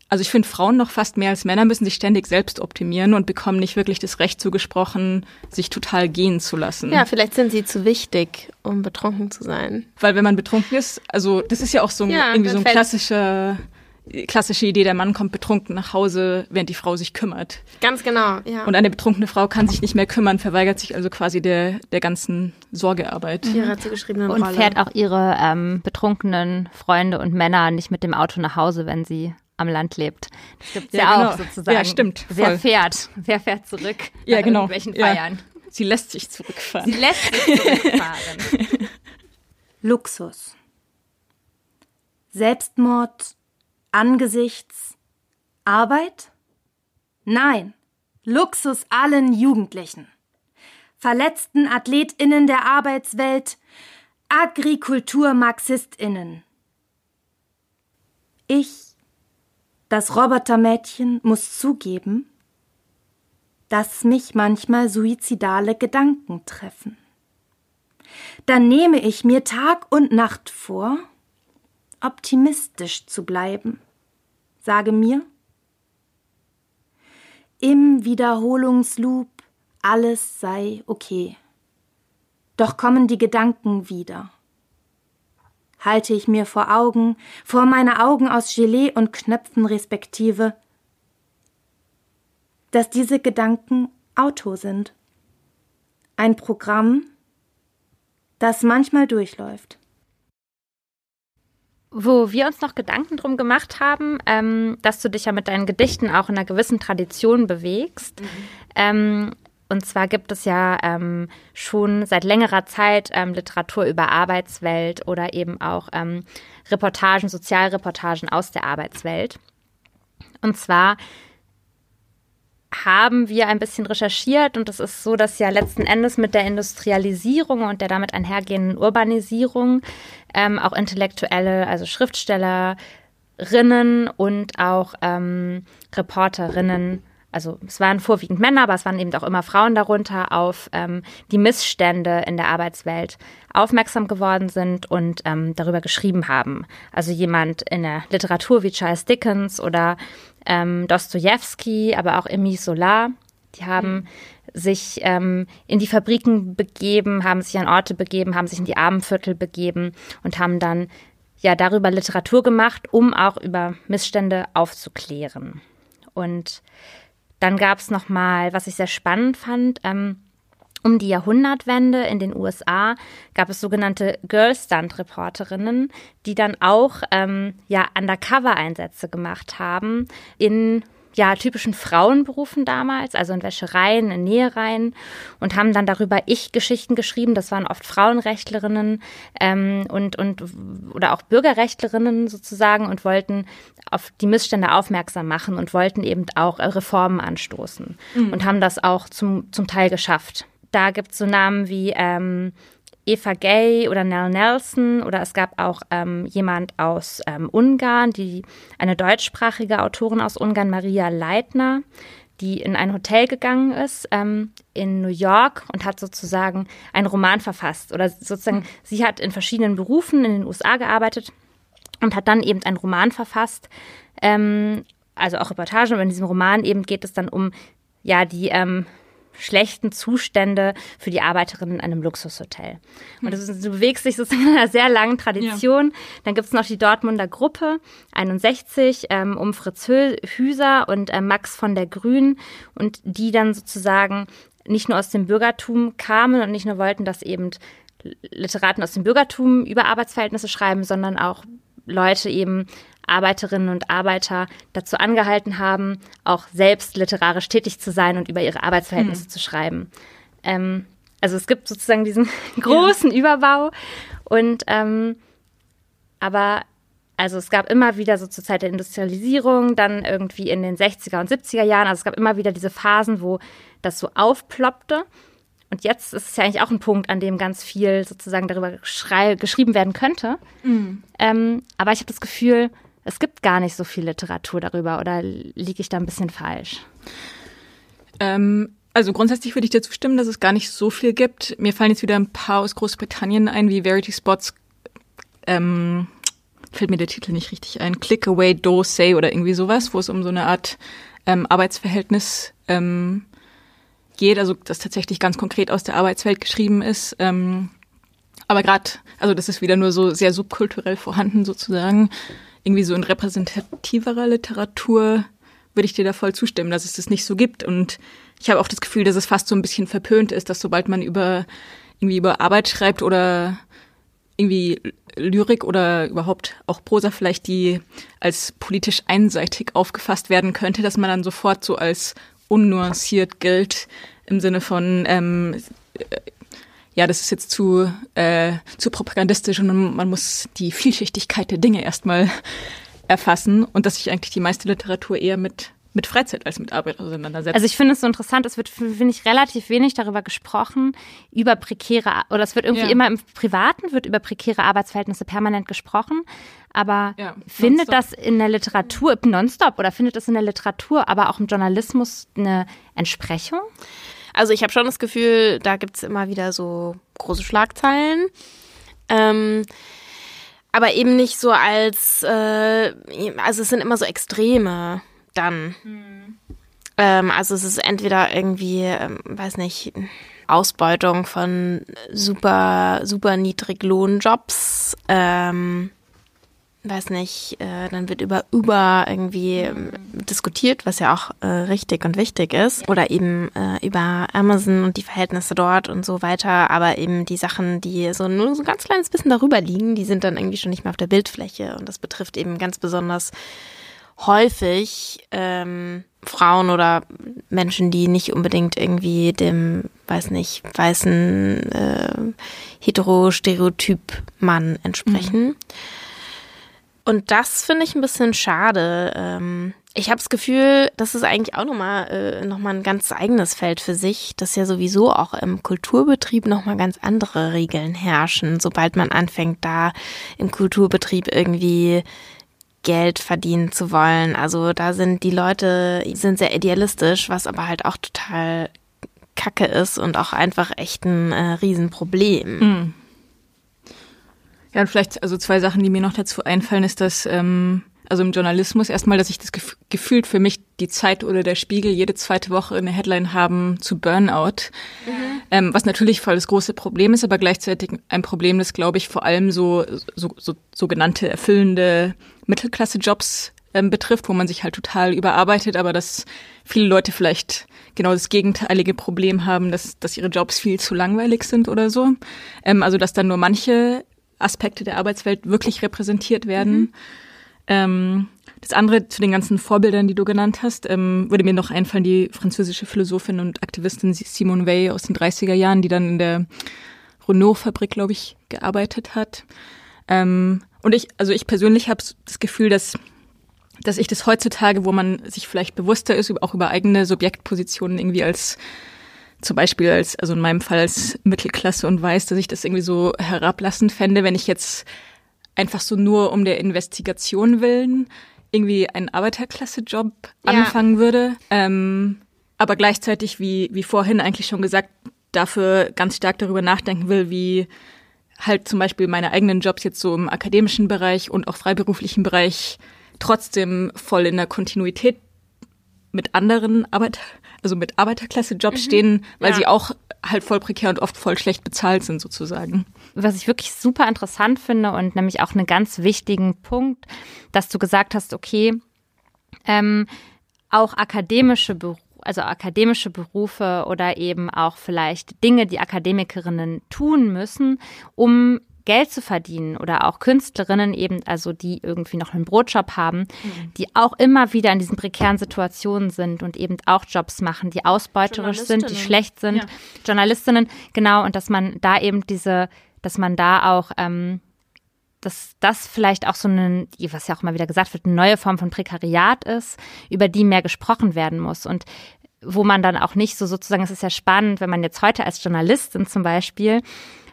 also ich finde, Frauen noch fast mehr als Männer müssen sich ständig selbst optimieren und bekommen nicht wirklich das Recht zugesprochen, sich total gehen zu lassen. Ja, vielleicht sind sie zu wichtig, um betrunken zu sein. Weil wenn man betrunken ist, also das ist ja auch so ein, ja, irgendwie so ein klassischer klassische Idee, der Mann kommt betrunken nach Hause, während die Frau sich kümmert. Ganz genau, ja. Und eine betrunkene Frau kann sich nicht mehr kümmern, verweigert sich also quasi der, der ganzen Sorgearbeit. Mhm. Ihrer zugeschriebenen und Rolle. fährt auch ihre ähm, betrunkenen Freunde und Männer nicht mit dem Auto nach Hause, wenn sie am Land lebt. Das gibt ja, ja genau. auch sozusagen. Ja, stimmt. Voll. Wer fährt? Wer fährt zurück? Ja, genau. Irgendwelchen Feiern. Ja. Sie lässt sich zurückfahren. Sie lässt sich zurückfahren. Luxus. Selbstmord angesichts Arbeit? Nein, Luxus allen Jugendlichen. Verletzten AthletInnen der Arbeitswelt, Agrikulturmarxistinnen. Ich, das Robotermädchen, muss zugeben, dass mich manchmal suizidale Gedanken treffen. Dann nehme ich mir Tag und Nacht vor, optimistisch zu bleiben. Sage mir, im Wiederholungsloop alles sei okay. Doch kommen die Gedanken wieder. Halte ich mir vor Augen, vor meine Augen aus Gelee und Knöpfen respektive, dass diese Gedanken Auto sind. Ein Programm, das manchmal durchläuft. Wo wir uns noch Gedanken drum gemacht haben, ähm, dass du dich ja mit deinen Gedichten auch in einer gewissen Tradition bewegst. Mhm. Ähm, und zwar gibt es ja ähm, schon seit längerer Zeit ähm, Literatur über Arbeitswelt oder eben auch ähm, Reportagen, Sozialreportagen aus der Arbeitswelt. Und zwar haben wir ein bisschen recherchiert und es ist so, dass ja letzten Endes mit der Industrialisierung und der damit einhergehenden Urbanisierung ähm, auch Intellektuelle, also Schriftstellerinnen und auch ähm, Reporterinnen also es waren vorwiegend Männer, aber es waren eben auch immer Frauen darunter, auf ähm, die Missstände in der Arbeitswelt aufmerksam geworden sind und ähm, darüber geschrieben haben. Also jemand in der Literatur wie Charles Dickens oder ähm, Dostoevsky, aber auch Emile Solar, die haben mhm. sich ähm, in die Fabriken begeben, haben sich an Orte begeben, haben sich in die Armenviertel begeben und haben dann ja darüber Literatur gemacht, um auch über Missstände aufzuklären. Und dann gab es nochmal, was ich sehr spannend fand, ähm, um die Jahrhundertwende in den USA gab es sogenannte Girl Stunt Reporterinnen, die dann auch ähm, ja Undercover-Einsätze gemacht haben in ja, typischen Frauenberufen damals, also in Wäschereien, in Nähereien und haben dann darüber Ich-Geschichten geschrieben. Das waren oft Frauenrechtlerinnen ähm, und, und oder auch Bürgerrechtlerinnen sozusagen und wollten auf die Missstände aufmerksam machen und wollten eben auch Reformen anstoßen mhm. und haben das auch zum, zum Teil geschafft. Da gibt es so Namen wie ähm, Eva Gay oder Nell Nelson oder es gab auch ähm, jemand aus ähm, Ungarn, die eine deutschsprachige Autorin aus Ungarn, Maria Leitner, die in ein Hotel gegangen ist ähm, in New York und hat sozusagen einen Roman verfasst oder sozusagen sie hat in verschiedenen Berufen in den USA gearbeitet und hat dann eben einen Roman verfasst, ähm, also auch Reportagen. Und in diesem Roman eben geht es dann um ja die ähm, schlechten Zustände für die Arbeiterinnen in einem Luxushotel. Und ist, du bewegst dich sozusagen in einer sehr langen Tradition. Ja. Dann gibt es noch die Dortmunder Gruppe 61 ähm, um Fritz Hüser und äh, Max von der Grün und die dann sozusagen nicht nur aus dem Bürgertum kamen und nicht nur wollten, dass eben Literaten aus dem Bürgertum über Arbeitsverhältnisse schreiben, sondern auch Leute eben Arbeiterinnen und Arbeiter dazu angehalten haben, auch selbst literarisch tätig zu sein und über ihre Arbeitsverhältnisse hm. zu schreiben. Ähm, also es gibt sozusagen diesen großen ja. Überbau und ähm, aber also es gab immer wieder so zur Zeit der Industrialisierung, dann irgendwie in den 60er und 70er Jahren, also es gab immer wieder diese Phasen, wo das so aufploppte. Und jetzt ist es ja eigentlich auch ein Punkt, an dem ganz viel sozusagen darüber geschrieben werden könnte. Mhm. Ähm, aber ich habe das Gefühl, es gibt gar nicht so viel Literatur darüber oder liege ich da ein bisschen falsch? Ähm, also grundsätzlich würde ich dir zustimmen, dass es gar nicht so viel gibt. Mir fallen jetzt wieder ein paar aus Großbritannien ein, wie Verity Spots. Ähm, fällt mir der Titel nicht richtig ein. Click Away, Do Say oder irgendwie sowas, wo es um so eine Art ähm, Arbeitsverhältnis ähm, geht, also das tatsächlich ganz konkret aus der Arbeitswelt geschrieben ist. Ähm, aber gerade, also das ist wieder nur so sehr subkulturell vorhanden sozusagen irgendwie so in repräsentativerer Literatur würde ich dir da voll zustimmen, dass es das nicht so gibt. Und ich habe auch das Gefühl, dass es fast so ein bisschen verpönt ist, dass sobald man über irgendwie über Arbeit schreibt oder irgendwie Lyrik oder überhaupt auch Prosa vielleicht, die als politisch einseitig aufgefasst werden könnte, dass man dann sofort so als unnuanciert gilt im Sinne von ähm, ja, das ist jetzt zu, äh, zu propagandistisch und man, man muss die Vielschichtigkeit der Dinge erstmal erfassen und dass sich eigentlich die meiste Literatur eher mit mit Freizeit als mit Arbeit auseinandersetzt. Also ich finde es so interessant, es wird, finde ich, relativ wenig darüber gesprochen, über prekäre, oder es wird irgendwie Ja. immer im Privaten, wird über prekäre Arbeitsverhältnisse permanent gesprochen, aber Ja, findet das in der Literatur, nonstop, oder findet das in der Literatur, aber auch im Journalismus eine Entsprechung? Also ich habe schon das Gefühl, da gibt's immer wieder so große Schlagzeilen. Ähm, aber eben nicht so als, äh, also es sind immer so Extreme dann. Ähm, also es ist entweder irgendwie, ähm, weiß nicht, Ausbeutung von super, super Niedriglohnjobs, ähm, weiß nicht, äh, dann wird über Uber irgendwie ähm, diskutiert, was ja auch äh, richtig und wichtig ist. Oder eben äh, über Amazon und die Verhältnisse dort und so weiter. Aber eben die Sachen, die so nur so ein ganz kleines bisschen darüber liegen, die sind dann irgendwie schon nicht mehr auf der Bildfläche. Und das betrifft eben ganz besonders häufig ähm, Frauen oder Menschen, die nicht unbedingt irgendwie dem, weiß nicht, weißen äh, Heterostereotyp Mann entsprechen. Und das finde ich ein bisschen schade. Ähm, ich habe das Gefühl, das ist eigentlich auch nochmal äh, noch ein ganz eigenes Feld für sich, dass ja sowieso auch im Kulturbetrieb nochmal ganz andere Regeln herrschen, sobald man anfängt, da im Kulturbetrieb irgendwie Geld verdienen zu wollen. Also da sind die Leute, sind sehr idealistisch, was aber halt auch total kacke ist und auch einfach echt ein äh, Riesenproblem. Ja, und vielleicht also zwei Sachen, die mir noch dazu einfallen, ist, dass ähm, also im Journalismus erstmal, dass ich das gef gefühlt für mich die Zeit oder der Spiegel jede zweite Woche eine Headline haben zu Burnout, ähm, was natürlich voll das große Problem ist, aber gleichzeitig ein Problem, das glaube ich vor allem so, so, so sogenannte erfüllende Mittelklasse-Jobs ähm, betrifft, wo man sich halt total überarbeitet, aber dass viele Leute vielleicht genau das gegenteilige Problem haben, dass, dass ihre Jobs viel zu langweilig sind oder so. Ähm, also dass dann nur manche Aspekte der Arbeitswelt wirklich repräsentiert werden. Ähm, das andere zu den ganzen Vorbildern, die du genannt hast, ähm, würde mir noch einfallen, die französische Philosophin und Aktivistin Simone Weil aus den 30er Jahren, die dann in der Renault-Fabrik, glaube ich, gearbeitet hat. Ähm, und ich, also ich persönlich habe das Gefühl, dass dass ich das heutzutage, wo man sich vielleicht bewusster ist, auch über eigene Subjektpositionen irgendwie als zum Beispiel als, also in meinem Fall als Mittelklasse und weiß, dass ich das irgendwie so herablassend fände, wenn ich jetzt einfach so nur um der Investigation willen irgendwie einen Arbeiterklasse-Job Ja. anfangen würde. Ähm, aber gleichzeitig, wie, wie vorhin eigentlich schon gesagt, dafür ganz stark darüber nachdenken will, wie halt zum Beispiel meine eigenen Jobs jetzt so im akademischen Bereich und auch freiberuflichen Bereich trotzdem voll in der Kontinuität mit anderen Arbeit, also mit Arbeiterklasse-Jobs stehen, weil Ja. sie auch halt voll prekär und oft voll schlecht bezahlt sind sozusagen. was ich wirklich super interessant finde und nämlich auch einen ganz wichtigen Punkt, dass du gesagt hast, okay, ähm, auch akademische Berufe, also akademische Berufe oder eben auch vielleicht Dinge, die Akademikerinnen tun müssen, um Geld zu verdienen oder auch Künstlerinnen eben, also die irgendwie noch einen Brotjob haben, die auch immer wieder in diesen prekären Situationen sind und eben auch Jobs machen, die ausbeuterisch sind, die schlecht sind, Ja. Journalistinnen, genau, und dass man da eben diese, dass man da auch, ähm, dass das vielleicht auch so eine, was ja auch mal wieder gesagt wird, eine neue Form von Prekariat ist, über die mehr gesprochen werden muss. Und wo man dann auch nicht so sozusagen, es ist ja spannend, wenn man jetzt heute als Journalistin zum Beispiel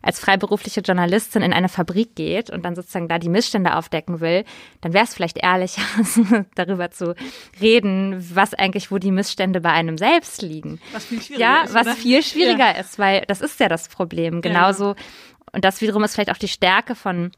als freiberufliche Journalistin in eine Fabrik geht und dann sozusagen da die Missstände aufdecken will, dann wäre es vielleicht ehrlicher, darüber zu reden, was eigentlich, wo die Missstände bei einem selbst liegen. Was viel schwieriger Ja, ist, was oder? viel schwieriger ist, weil das ist ja das Problem. Genauso. genau. Und das wiederum ist vielleicht auch die Stärke von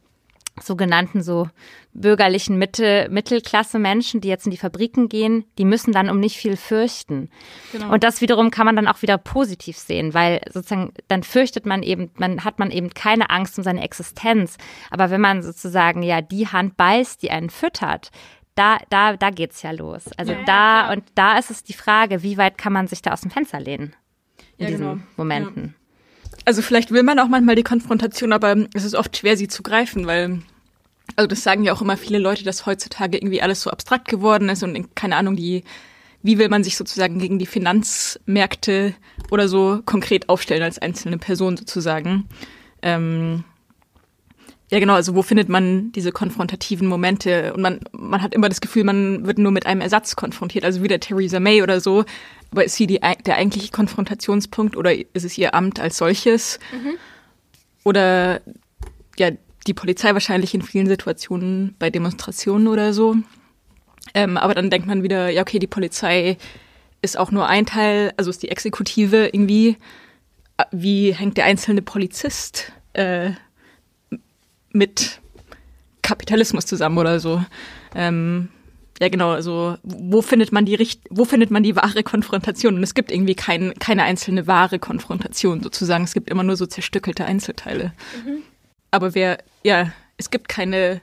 sogenannten so bürgerlichen Mitte, Mittelklasse-Menschen, die jetzt in die Fabriken gehen, die müssen dann um nicht viel fürchten. Genau. Und das wiederum kann man dann auch wieder positiv sehen, weil sozusagen dann fürchtet man eben, man hat man eben keine Angst um seine Existenz. Aber wenn man sozusagen ja die Hand beißt, die einen füttert, da, da, da geht's ja los. Also Ja, ja, da, klar. und da ist es die Frage, wie weit kann man sich da aus dem Fenster lehnen in Ja, diesen genau. Momenten. Also vielleicht will man auch manchmal die Konfrontation, aber es ist oft schwer, sie zu greifen, weil, also das sagen ja auch immer viele Leute, dass heutzutage irgendwie alles so abstrakt geworden ist und keine Ahnung, die, wie will man sich sozusagen gegen die Finanzmärkte oder so konkret aufstellen als einzelne Person sozusagen. Ähm, ja genau, also wo findet man diese konfrontativen Momente? Und man, man hat immer das Gefühl, man wird nur mit einem Ersatz konfrontiert, also wieder Theresa May oder so. Aber ist sie die, der eigentliche Konfrontationspunkt oder ist es ihr Amt als solches? Mhm. Oder ja, die Polizei wahrscheinlich in vielen Situationen bei Demonstrationen oder so. Ähm, aber dann denkt man wieder, ja, okay, die Polizei ist auch nur ein Teil, also ist die Exekutive irgendwie. Wie hängt der einzelne Polizist äh, mit Kapitalismus zusammen oder so? Ähm, ja, genau, also wo findet man die Richt wo findet man die wahre Konfrontation? Und es gibt irgendwie kein, keine einzelne wahre Konfrontation sozusagen. Es gibt immer nur so zerstückelte Einzelteile. Mhm. Aber wer, ja, es gibt keine,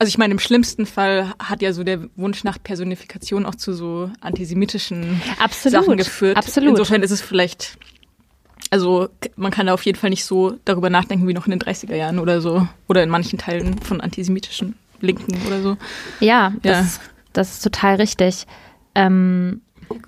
also ich meine, im schlimmsten Fall hat ja so der Wunsch nach Personifikation auch zu so antisemitischen Absolut. Sachen geführt. Absolut. Insofern ist es vielleicht, also man kann da auf jeden Fall nicht so darüber nachdenken wie noch in den 30er Jahren oder so. Oder in manchen Teilen von antisemitischen Linken oder so. Ja, ja. Das, das ist total richtig. Ähm, Gut.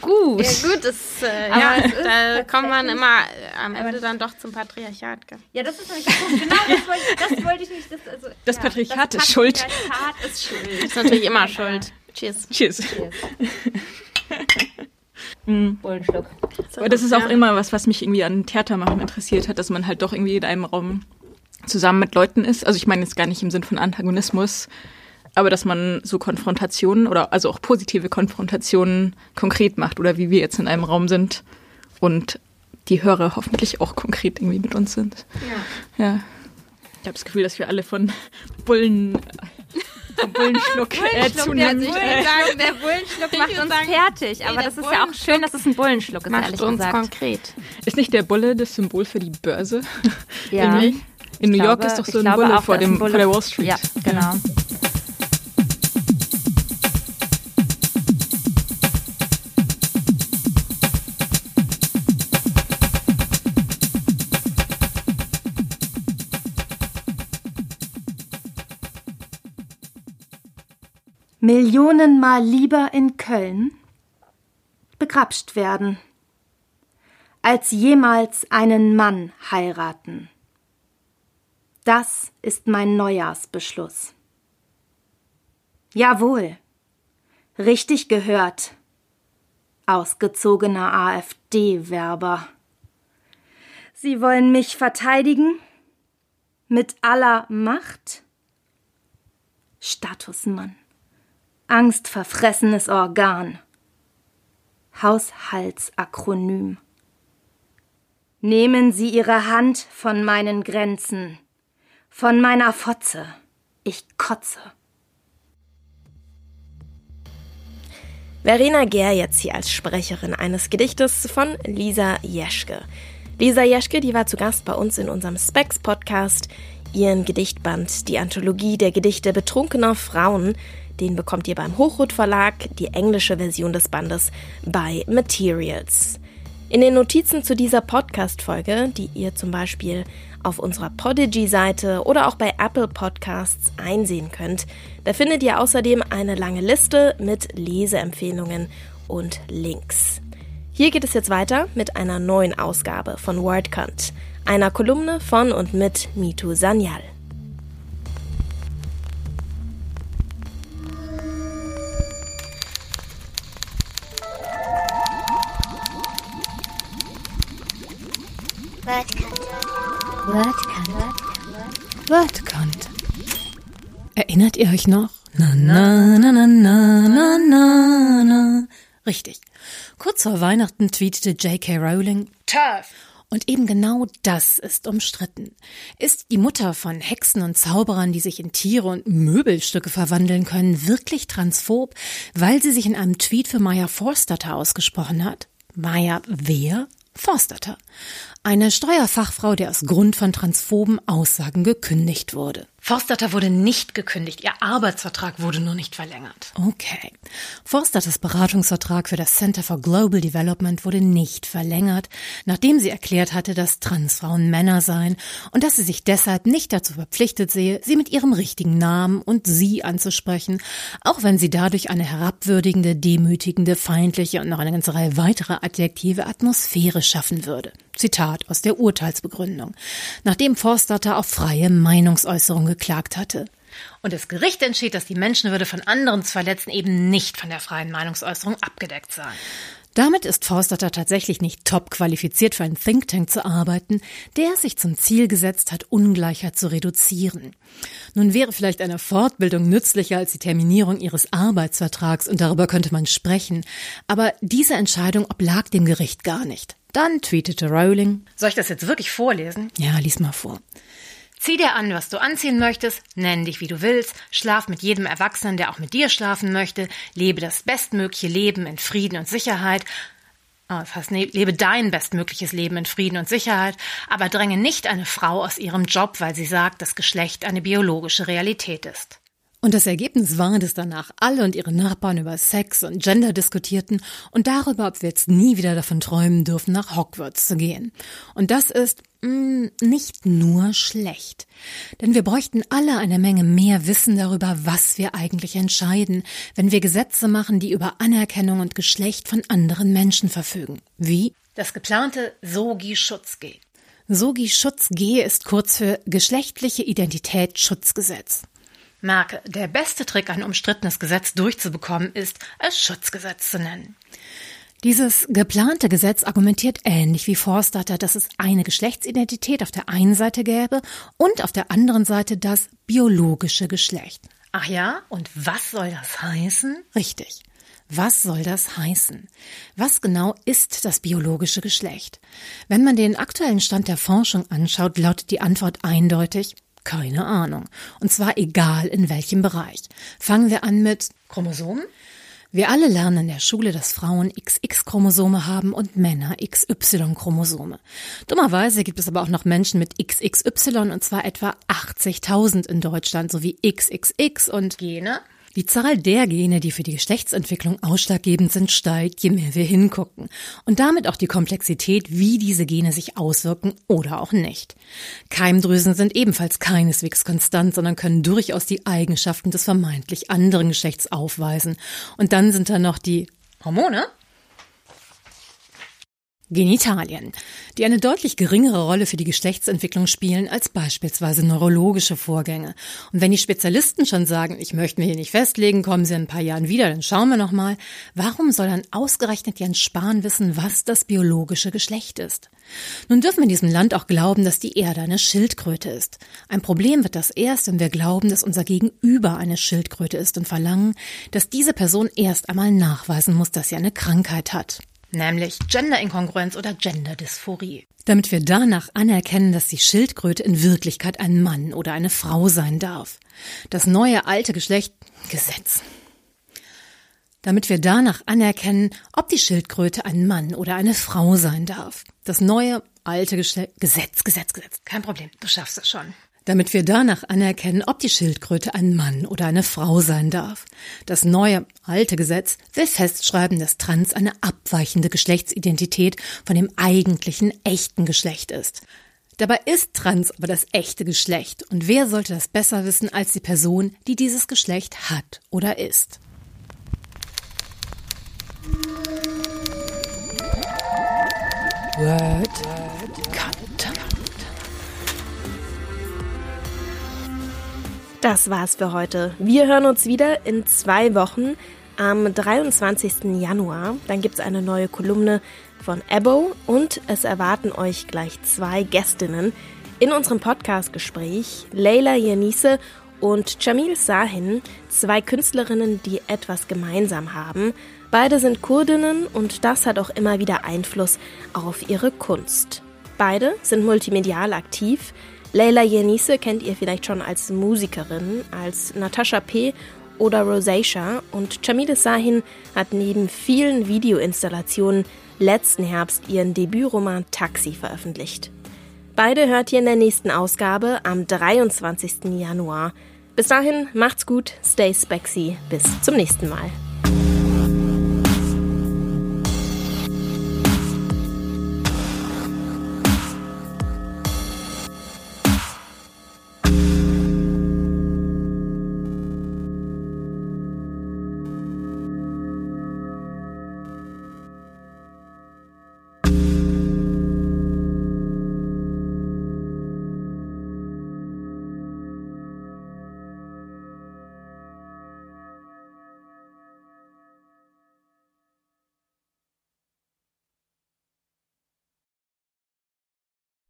gut. Ja, gut, das, äh, ja, da kommt man immer äh, am Ende dann doch zum Patriarchat. Gell? Ja, das ist nämlich genau das wollte, das wollte ich nicht. Das, also, das ja, Patriarchat das ist schuld. Patriarchat ist schuld. Das ist natürlich immer schuld. Cheers. Cheers. Cheers. Mhm. Bullenschluck. Aber das ist auch immer was, was mich irgendwie an Theater machen interessiert hat, dass man halt doch irgendwie in einem Raum zusammen mit Leuten ist. Also ich meine jetzt gar nicht im Sinn von Antagonismus, aber dass man so Konfrontationen oder also auch positive Konfrontationen konkret macht oder wie wir jetzt in einem Raum sind und die Hörer hoffentlich auch konkret irgendwie mit uns sind. Ja. ja. Ich habe das Gefühl, dass wir alle von Bullen vom Bullenschluck, äh, zunehmen. Der, sagen, der Bullenschluck macht uns sagen, fertig. Aber das ist ja auch schön, dass es ein Bullenschluck ist, macht ehrlich uns gesagt. konkret. Ist nicht der Bulle das Symbol für die Börse? Ja. In, in New glaube, York ist doch so ein Bulle vor, dem, Bulle vor der Wall Street. Ja, genau. Ja. Millionenmal lieber in Köln begrapscht werden, als jemals einen Mann heiraten. Das ist mein Neujahrsbeschluss. Jawohl, richtig gehört, ausgezogener AfD-Werber. Sie wollen mich verteidigen? Mit aller Macht? Statusmann angstverfressenes Organ. Haushaltsakronym. Nehmen Sie Ihre Hand von meinen Grenzen, von meiner Fotze. Ich kotze. Verena Gehr jetzt hier als Sprecherin eines Gedichtes von Lisa Jeschke. Lisa Jeschke, die war zu Gast bei uns in unserem Specs-Podcast. Ihren Gedichtband, die Anthologie der Gedichte betrunkener Frauen, den bekommt ihr beim Hochrot Verlag, die englische Version des Bandes bei Materials. In den Notizen zu dieser Podcast-Folge, die ihr zum Beispiel auf unserer Podigy-Seite oder auch bei Apple Podcasts einsehen könnt, da findet ihr außerdem eine lange Liste mit Leseempfehlungen und Links. Hier geht es jetzt weiter mit einer neuen Ausgabe von WordCount, einer Kolumne von und mit Mitu Sanyal. Wordkant. Wordkant. Erinnert ihr euch noch? Na, na, na, na, na, na, na, na. Richtig. Kurz vor Weihnachten tweetete J.K. Rowling, Turf. Und eben genau das ist umstritten. Ist die Mutter von Hexen und Zauberern, die sich in Tiere und Möbelstücke verwandeln können, wirklich transphob, weil sie sich in einem Tweet für Maya Forstater ausgesprochen hat? Maya wer? Forstater eine Steuerfachfrau, der aus Grund von transphoben Aussagen gekündigt wurde. Forstater wurde nicht gekündigt, ihr Arbeitsvertrag wurde nur nicht verlängert. Okay. Forstaters Beratungsvertrag für das Center for Global Development wurde nicht verlängert, nachdem sie erklärt hatte, dass Transfrauen Männer seien und dass sie sich deshalb nicht dazu verpflichtet sehe, sie mit ihrem richtigen Namen und sie anzusprechen, auch wenn sie dadurch eine herabwürdigende, demütigende, feindliche und noch eine ganze Reihe weiterer Adjektive Atmosphäre schaffen würde. Zitat aus der Urteilsbegründung, nachdem Forstatter auf freie Meinungsäußerung geklagt hatte. Und das Gericht entschied, dass die Menschenwürde von anderen zu verletzen eben nicht von der freien Meinungsäußerung abgedeckt sei. Damit ist Forstatter tatsächlich nicht top qualifiziert für einen Think Tank zu arbeiten, der sich zum Ziel gesetzt hat, Ungleichheit zu reduzieren. Nun wäre vielleicht eine Fortbildung nützlicher als die Terminierung ihres Arbeitsvertrags und darüber könnte man sprechen, aber diese Entscheidung oblag dem Gericht gar nicht. Dann tweetete Rowling. Soll ich das jetzt wirklich vorlesen? Ja, lies mal vor. Zieh dir an, was du anziehen möchtest, nenn dich wie du willst, schlaf mit jedem Erwachsenen, der auch mit dir schlafen möchte, lebe das bestmögliche Leben in Frieden und Sicherheit, oh, fast ne, lebe dein bestmögliches Leben in Frieden und Sicherheit, aber dränge nicht eine Frau aus ihrem Job, weil sie sagt, dass Geschlecht eine biologische Realität ist. Und das Ergebnis war, dass danach alle und ihre Nachbarn über Sex und Gender diskutierten und darüber, ob wir jetzt nie wieder davon träumen dürfen, nach Hogwarts zu gehen. Und das ist mh, mm, nicht nur schlecht. Denn wir bräuchten alle eine Menge mehr Wissen darüber, was wir eigentlich entscheiden, wenn wir Gesetze machen, die über Anerkennung und Geschlecht von anderen Menschen verfügen. Wie? Das geplante Sogi-Schutz-G. Sogi-Schutz-G ist kurz für Geschlechtliche Identitätsschutzgesetz. Merke, der beste Trick, ein umstrittenes Gesetz durchzubekommen, ist, es Schutzgesetz zu nennen. Dieses geplante Gesetz argumentiert ähnlich wie Forstatter, dass es eine Geschlechtsidentität auf der einen Seite gäbe und auf der anderen Seite das biologische Geschlecht. Ach ja, und was soll das heißen? Richtig. Was soll das heißen? Was genau ist das biologische Geschlecht? Wenn man den aktuellen Stand der Forschung anschaut, lautet die Antwort eindeutig keine Ahnung. Und zwar egal in welchem Bereich. Fangen wir an mit Chromosomen? Wir alle lernen in der Schule, dass Frauen XX-Chromosome haben und Männer XY-Chromosome. Dummerweise gibt es aber auch noch Menschen mit XXY und zwar etwa 80.000 in Deutschland sowie XXX und Gene die Zahl der Gene, die für die Geschlechtsentwicklung ausschlaggebend sind, steigt, je mehr wir hingucken. Und damit auch die Komplexität, wie diese Gene sich auswirken oder auch nicht. Keimdrüsen sind ebenfalls keineswegs konstant, sondern können durchaus die Eigenschaften des vermeintlich anderen Geschlechts aufweisen. Und dann sind da noch die Hormone? Genitalien, die eine deutlich geringere Rolle für die Geschlechtsentwicklung spielen als beispielsweise neurologische Vorgänge. Und wenn die Spezialisten schon sagen, ich möchte mich hier nicht festlegen, kommen Sie in ein paar Jahren wieder, dann schauen wir nochmal, warum soll dann ausgerechnet Jens Spahn wissen, was das biologische Geschlecht ist? Nun dürfen wir in diesem Land auch glauben, dass die Erde eine Schildkröte ist. Ein Problem wird das erst, wenn wir glauben, dass unser Gegenüber eine Schildkröte ist und verlangen, dass diese Person erst einmal nachweisen muss, dass sie eine Krankheit hat nämlich Genderinkongruenz oder Genderdysphorie. Damit wir danach anerkennen, dass die Schildkröte in Wirklichkeit ein Mann oder eine Frau sein darf. Das neue alte Geschlecht Gesetz. Damit wir danach anerkennen, ob die Schildkröte ein Mann oder eine Frau sein darf. Das neue alte Geschlecht Gesetz, Gesetz, Gesetz. Kein Problem, du schaffst es schon damit wir danach anerkennen, ob die Schildkröte ein Mann oder eine Frau sein darf. Das neue, alte Gesetz will festschreiben, dass Trans eine abweichende Geschlechtsidentität von dem eigentlichen, echten Geschlecht ist. Dabei ist Trans aber das echte Geschlecht. Und wer sollte das besser wissen als die Person, die dieses Geschlecht hat oder ist? Word Das war's für heute. Wir hören uns wieder in zwei Wochen am 23. Januar. Dann gibt's eine neue Kolumne von Ebo und es erwarten euch gleich zwei Gästinnen in unserem Podcast-Gespräch. Leila Yanise und Jamil Sahin, zwei Künstlerinnen, die etwas gemeinsam haben. Beide sind Kurdinnen und das hat auch immer wieder Einfluss auf ihre Kunst. Beide sind multimedial aktiv. Leila Yenise kennt ihr vielleicht schon als Musikerin, als Natascha P. oder Rosacea und Jamile Sahin hat neben vielen Videoinstallationen letzten Herbst ihren Debütroman Taxi veröffentlicht. Beide hört ihr in der nächsten Ausgabe am 23. Januar. Bis dahin macht's gut, stay spexy, bis zum nächsten Mal.